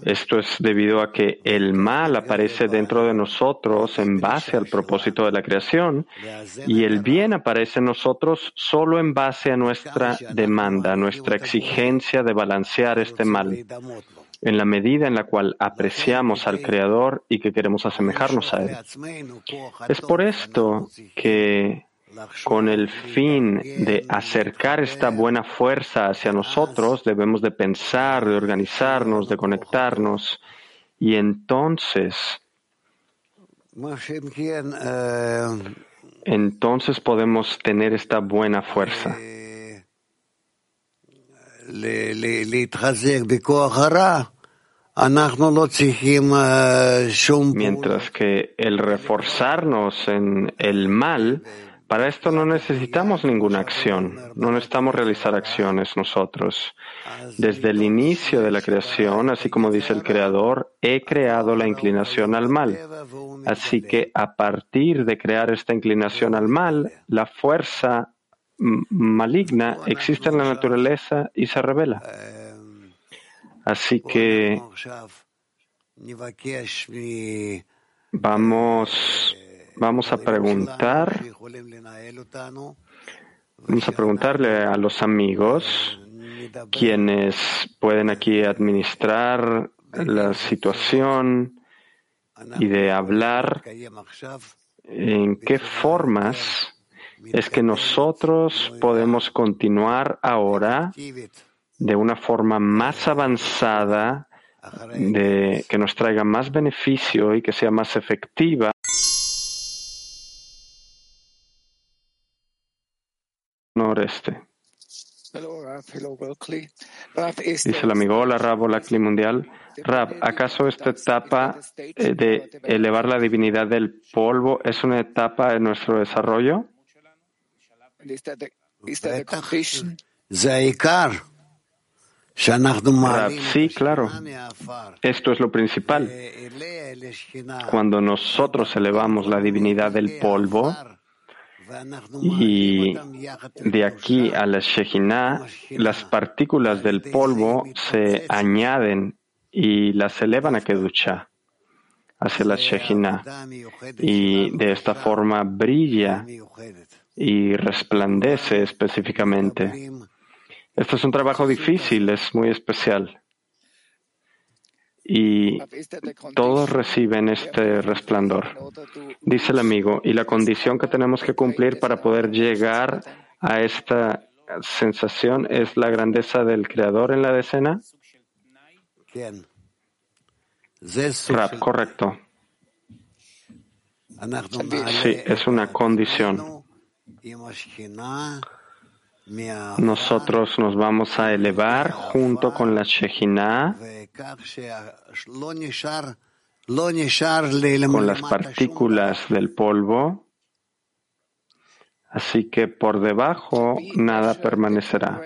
Esto es debido a que el mal aparece dentro de nosotros en base al propósito de la creación y el bien aparece en nosotros solo en base a nuestra demanda, nuestra exigencia de balancear este mal, en la medida en la cual apreciamos al Creador y que queremos asemejarnos a Él. Es por esto que con el fin de acercar esta buena fuerza hacia nosotros, debemos de pensar, de organizarnos, de conectarnos. Y entonces, entonces podemos tener esta buena fuerza. Mientras que el reforzarnos en el mal para esto no necesitamos ninguna acción, no necesitamos realizar acciones nosotros. Desde el inicio de la creación, así como dice el Creador, he creado la inclinación al mal. Así que a partir de crear esta inclinación al mal, la fuerza maligna existe en la naturaleza y se revela. Así que vamos vamos a preguntar, vamos a preguntarle a los amigos quienes pueden aquí administrar la situación y de hablar en qué formas es que nosotros podemos continuar ahora de una forma más avanzada, de, que nos traiga más beneficio y que sea más efectiva. noreste. Dice el amigo, hola Rab, hola Cli Mundial. Rab, ¿acaso esta etapa eh, de elevar la divinidad del polvo es una etapa en nuestro desarrollo? Rab, sí, claro. Esto es lo principal. Cuando nosotros elevamos la divinidad del polvo, y de aquí a la Shekinah, las partículas del polvo se añaden y las elevan a Kedusha, hacia la Shekinah. Y de esta forma brilla y resplandece específicamente. Este es un trabajo difícil, es muy especial y todos reciben este resplandor. Dice el amigo, y la condición que tenemos que cumplir para poder llegar a esta sensación es la grandeza del Creador en la decena. Rap, correcto. Sí, es una condición nosotros nos vamos a elevar junto con la Shejinah, con las partículas del polvo, así que por debajo nada permanecerá.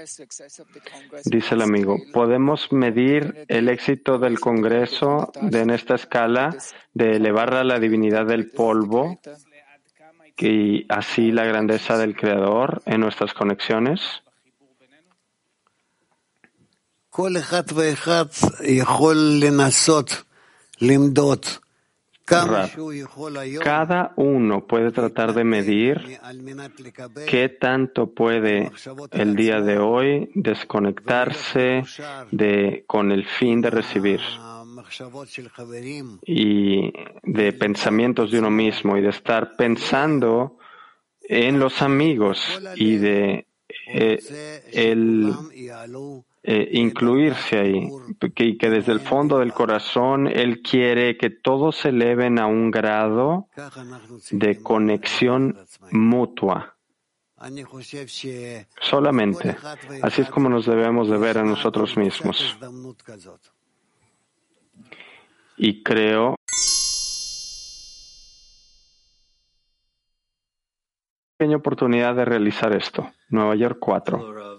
Dice el amigo, podemos medir el éxito del Congreso en esta escala de elevar a la divinidad del polvo y así la grandeza del Creador en nuestras conexiones. Cada uno puede tratar de medir qué tanto puede el día de hoy desconectarse de, con el fin de recibir y de pensamientos de uno mismo y de estar pensando en los amigos y de eh, el eh, incluirse ahí y que desde el fondo del corazón él quiere que todos se eleven a un grado de conexión mutua. Solamente. Así es como nos debemos de ver a nosotros mismos y creó pequeña oportunidad de realizar esto. Nueva York 4.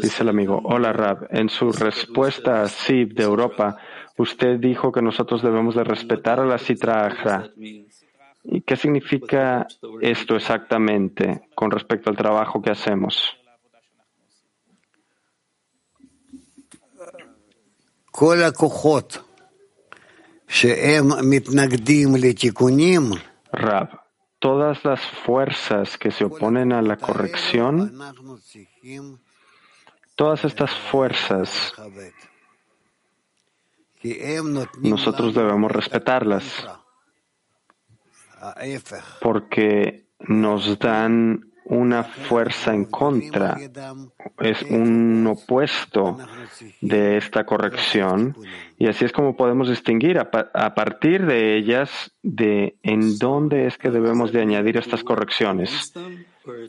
Dice el amigo, hola Rab, en su respuesta a Sib de Europa, usted dijo que nosotros debemos de respetar a la Sitra Ajra. ¿Y qué significa esto exactamente con respecto al trabajo que hacemos? Cola cojot. Rab, todas las fuerzas que se oponen a la corrección, todas estas fuerzas, nosotros debemos respetarlas, porque nos dan una fuerza en contra, es un opuesto de esta corrección y así es como podemos distinguir a, pa- a partir de ellas de en dónde es que debemos de añadir estas correcciones.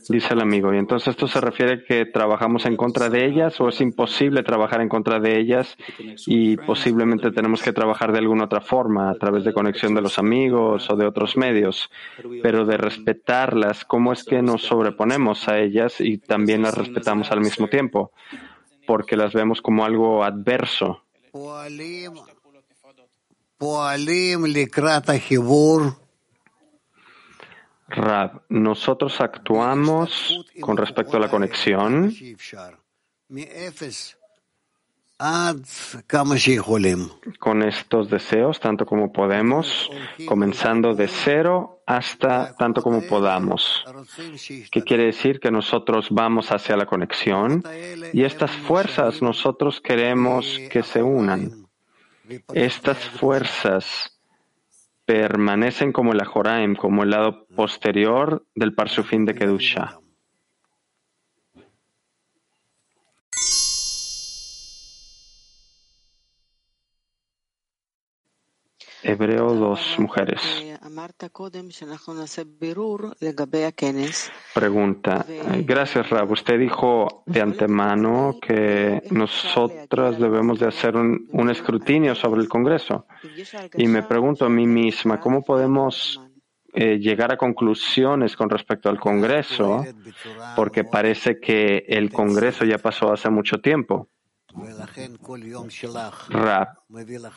Dice el amigo, y entonces esto se refiere que trabajamos en contra de ellas o es imposible trabajar en contra de ellas y posiblemente tenemos que trabajar de alguna otra forma a través de conexión de los amigos o de otros medios, pero de respetarlas, ¿cómo es que nos sobreponemos a ellas y también las respetamos al mismo tiempo? Porque las vemos como algo adverso. Rab, nosotros actuamos con respecto a la conexión con estos deseos, tanto como podemos, comenzando de cero hasta tanto como podamos. ¿Qué quiere decir? Que nosotros vamos hacia la conexión y estas fuerzas nosotros queremos que se unan. Estas fuerzas permanecen como el Ajoraim, como el lado posterior del Parsufín de Kedusha. Hebreo 2, mujeres. Pregunta. Gracias, Rab. Usted dijo de antemano que nosotras debemos de hacer un, escrutinio sobre el Congreso. Y me pregunto a mí misma, ¿cómo podemos eh, llegar a conclusiones con respecto al Congreso? Porque parece que el Congreso ya pasó hace mucho tiempo. Rab,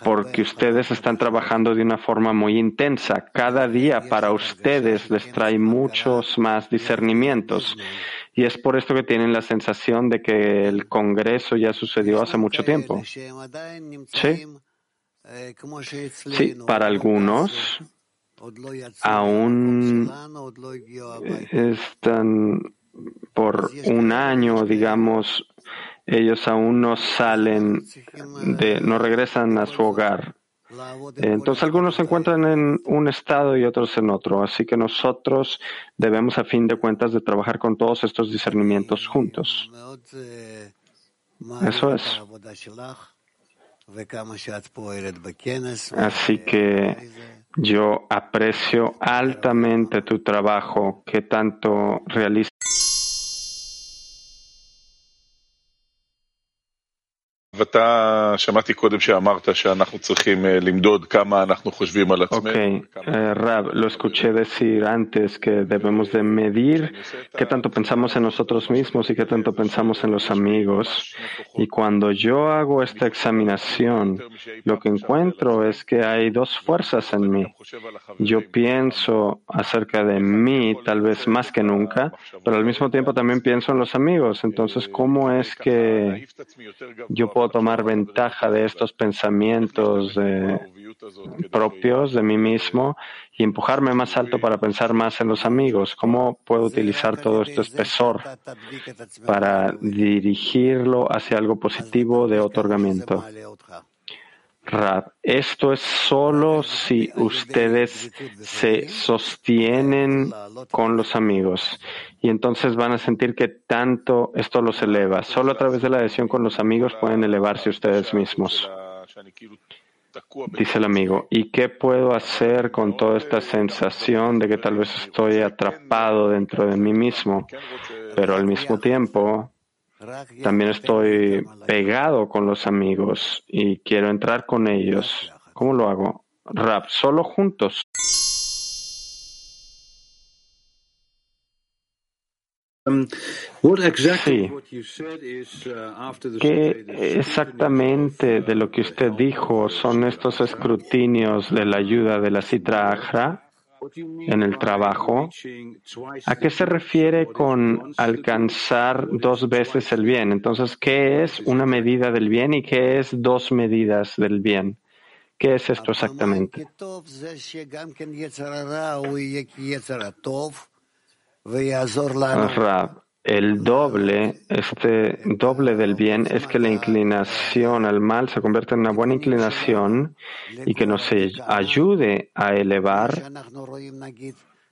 porque ustedes están trabajando de una forma muy intensa. Cada día para ustedes les trae muchos más discernimientos. Y es por esto que tienen la sensación de que el Congreso ya sucedió hace mucho tiempo. Sí. Sí, para algunos aún eh, están por un año, digamos, ellos aún no salen, de, no regresan a su hogar. Entonces algunos se encuentran en un estado y otros en otro, así que nosotros debemos a fin de cuentas de trabajar con todos estos discernimientos juntos. Eso es. Así que yo aprecio altamente tu trabajo que tanto realizas. ואתה, שמעתי קודם שאמרת שאנחנו צריכים אה, למדוד כמה אנחנו חושבים על Ok, עצמנו. eh, Rab, lo escuché decir antes que debemos de medir qué tanto pensamos en nosotros mismos y qué tanto pensamos en los amigos. Y cuando yo hago esta examinación, lo que encuentro es que hay dos fuerzas en mí. Yo pienso acerca de mí tal vez más que nunca, pero al mismo tiempo también pienso en los amigos. Entonces, ¿cómo es que yo puedo tomar ventaja de estos pensamientos eh, propios de mí mismo y empujarme más alto para pensar más en los amigos? ¿Cómo puedo utilizar todo este espesor para dirigirlo hacia algo positivo de otorgamiento? Rab, esto es solo si ustedes se sostienen con los amigos y entonces van a sentir que tanto esto los eleva. Solo a través de la adhesión con los amigos pueden elevarse ustedes mismos. Dice el amigo, ¿y qué puedo hacer con toda esta sensación de que tal vez estoy atrapado dentro de mí mismo, pero al mismo tiempo también estoy pegado con los amigos y quiero entrar con ellos? ¿Cómo lo hago? Rap, solo juntos. Sí. ¿Qué exactamente de lo que usted dijo son estos escrutinios de la ayuda de la Sitra Ajra en el trabajo? ¿A qué se refiere con alcanzar dos veces el bien? Entonces, ¿qué es una medida del bien y qué es dos medidas del bien? ¿Qué es esto exactamente? El doble, este doble del bien es que la inclinación al mal se convierta en una buena inclinación y que nos ayude a elevar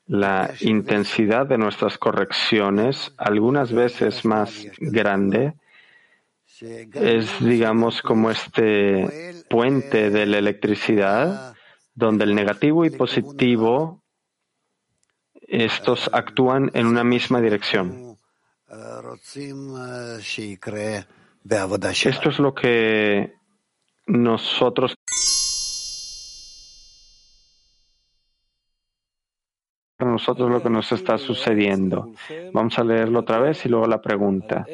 la intensidad de nuestras correcciones, algunas veces más grande. Es, digamos, como este puente de la electricidad, donde el negativo y positivo estos actúan en una misma dirección. Esto es lo que nosotros nosotros lo que nos está sucediendo. Vamos a leerlo otra vez y luego la pregunta.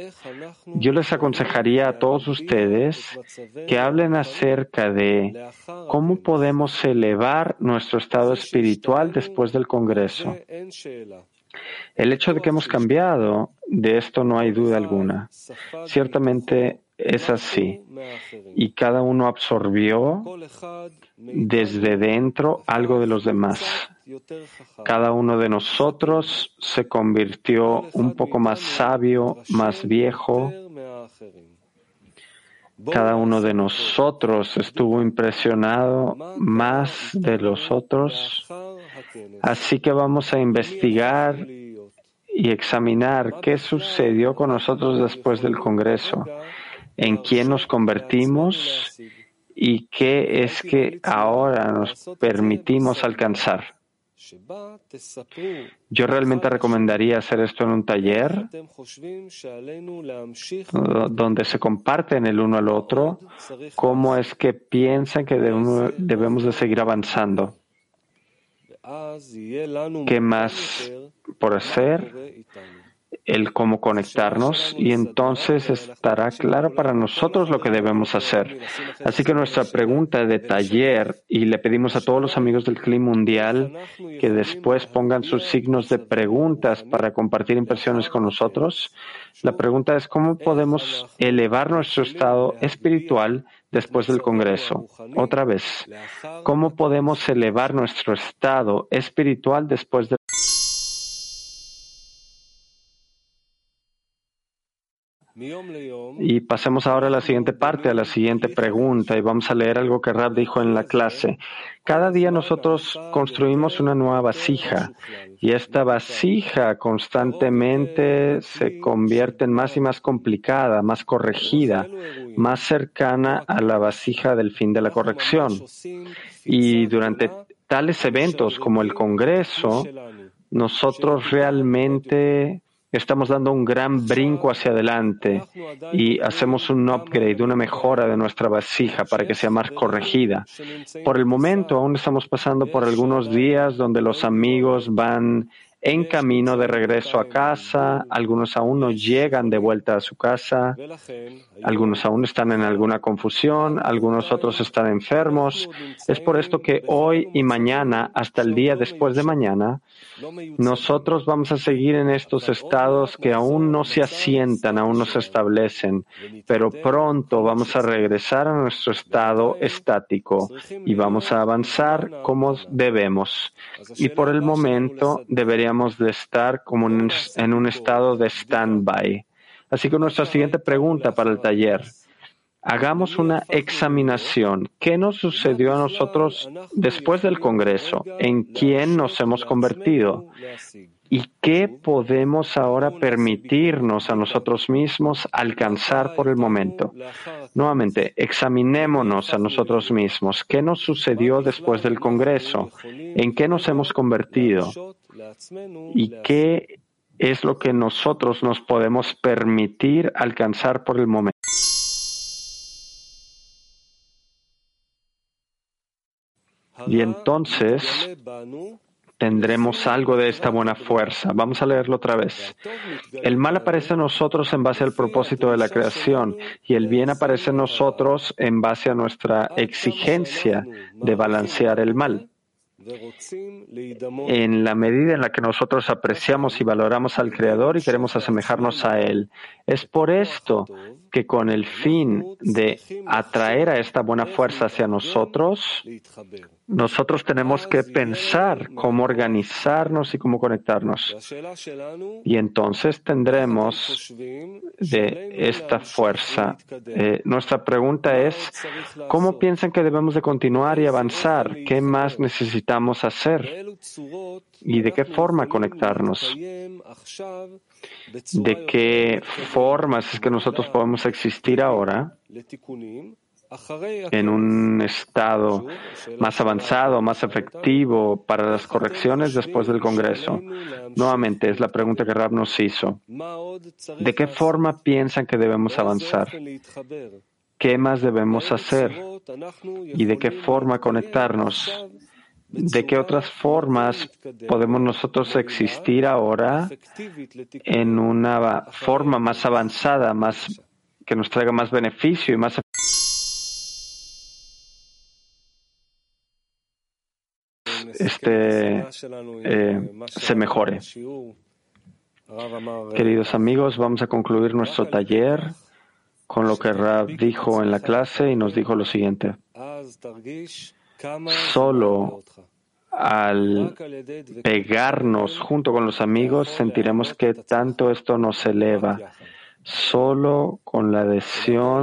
Yo les aconsejaría a todos ustedes que hablen acerca de cómo podemos elevar nuestro estado espiritual después del Congreso. El hecho de que hemos cambiado, de esto no hay duda alguna. Ciertamente es así. Y cada uno absorbió desde dentro algo de los demás. Cada uno de nosotros se convirtió un poco más sabio, más viejo. Cada uno de nosotros estuvo impresionado más de los otros. Así que vamos a investigar y examinar qué sucedió con nosotros después del Congreso, en quién nos convertimos y qué es que ahora nos permitimos alcanzar. Yo realmente recomendaría hacer esto en un taller donde se comparten el uno al otro cómo es que piensan que debemos de seguir avanzando. ¿Qué más por hacer? el cómo conectarnos y entonces estará claro para nosotros lo que debemos hacer. Así que nuestra pregunta de taller, y le pedimos a todos los amigos del CLI mundial que después pongan sus signos de preguntas para compartir impresiones con nosotros, la pregunta es cómo podemos elevar nuestro estado espiritual después del Congreso. Otra vez, ¿cómo podemos elevar nuestro estado espiritual después del Y pasemos ahora a la siguiente parte, a la siguiente pregunta, y vamos a leer algo que Rab dijo en la clase. Cada día nosotros construimos una nueva vasija, y esta vasija constantemente se convierte en más y más complicada, más corregida, más cercana a la vasija del fin de la corrección. Y durante tales eventos como el Congreso, nosotros realmente estamos dando un gran brinco hacia adelante y hacemos un upgrade, una mejora de nuestra vasija para que sea más corregida. Por el momento aún estamos pasando por algunos días donde los amigos van en camino de regreso a casa, algunos aún no llegan de vuelta a su casa, algunos aún están en alguna confusión, algunos otros están enfermos. Es por esto que hoy y mañana, hasta el día después de mañana, nosotros vamos a seguir en estos estados que aún no se asientan, aún no se establecen, pero pronto vamos a regresar a nuestro estado estático y vamos a avanzar como debemos. Y por el momento deberíamos de estar como en un estado de stand-by. Así que nuestra siguiente pregunta para el taller. Hagamos una examinación. ¿Qué nos sucedió a nosotros después del Congreso? ¿En quién nos hemos convertido? ¿Y qué podemos ahora permitirnos a nosotros mismos alcanzar por el momento? Nuevamente, examinémonos a nosotros mismos. ¿Qué nos sucedió después del Congreso? ¿En qué nos hemos convertido? ¿Y qué es lo que nosotros nos podemos permitir alcanzar por el momento? Y entonces tendremos algo de esta buena fuerza. Vamos a leerlo otra vez. El mal aparece en nosotros en base al propósito de la creación y el bien aparece en nosotros en base a nuestra exigencia de balancear el mal. En la medida en la que nosotros apreciamos y valoramos al Creador y queremos asemejarnos a Él. Es por esto que con el fin de atraer a esta buena fuerza hacia nosotros, nosotros tenemos que pensar cómo organizarnos y cómo conectarnos. Y entonces tendremos de esta fuerza. Eh, nuestra pregunta es, ¿cómo piensan que debemos de continuar y avanzar? ¿Qué más necesitamos hacer? ¿Y de qué forma conectarnos? ¿De qué formas es que nosotros podemos existir ahora? en un estado más avanzado, más efectivo para las correcciones después del Congreso? Nuevamente, es la pregunta que Rab nos hizo. ¿De qué forma piensan que debemos avanzar? ¿Qué más debemos hacer? ¿Y de qué forma conectarnos? ¿De qué otras formas podemos nosotros existir ahora en una forma más avanzada, más que nos traiga más beneficio y más este eh, se mejore. Queridos amigos, vamos a concluir nuestro taller con lo que Rab dijo en la clase y nos dijo lo siguiente. Solo al pegarnos junto con los amigos sentiremos que tanto esto nos eleva. Solo con la adhesión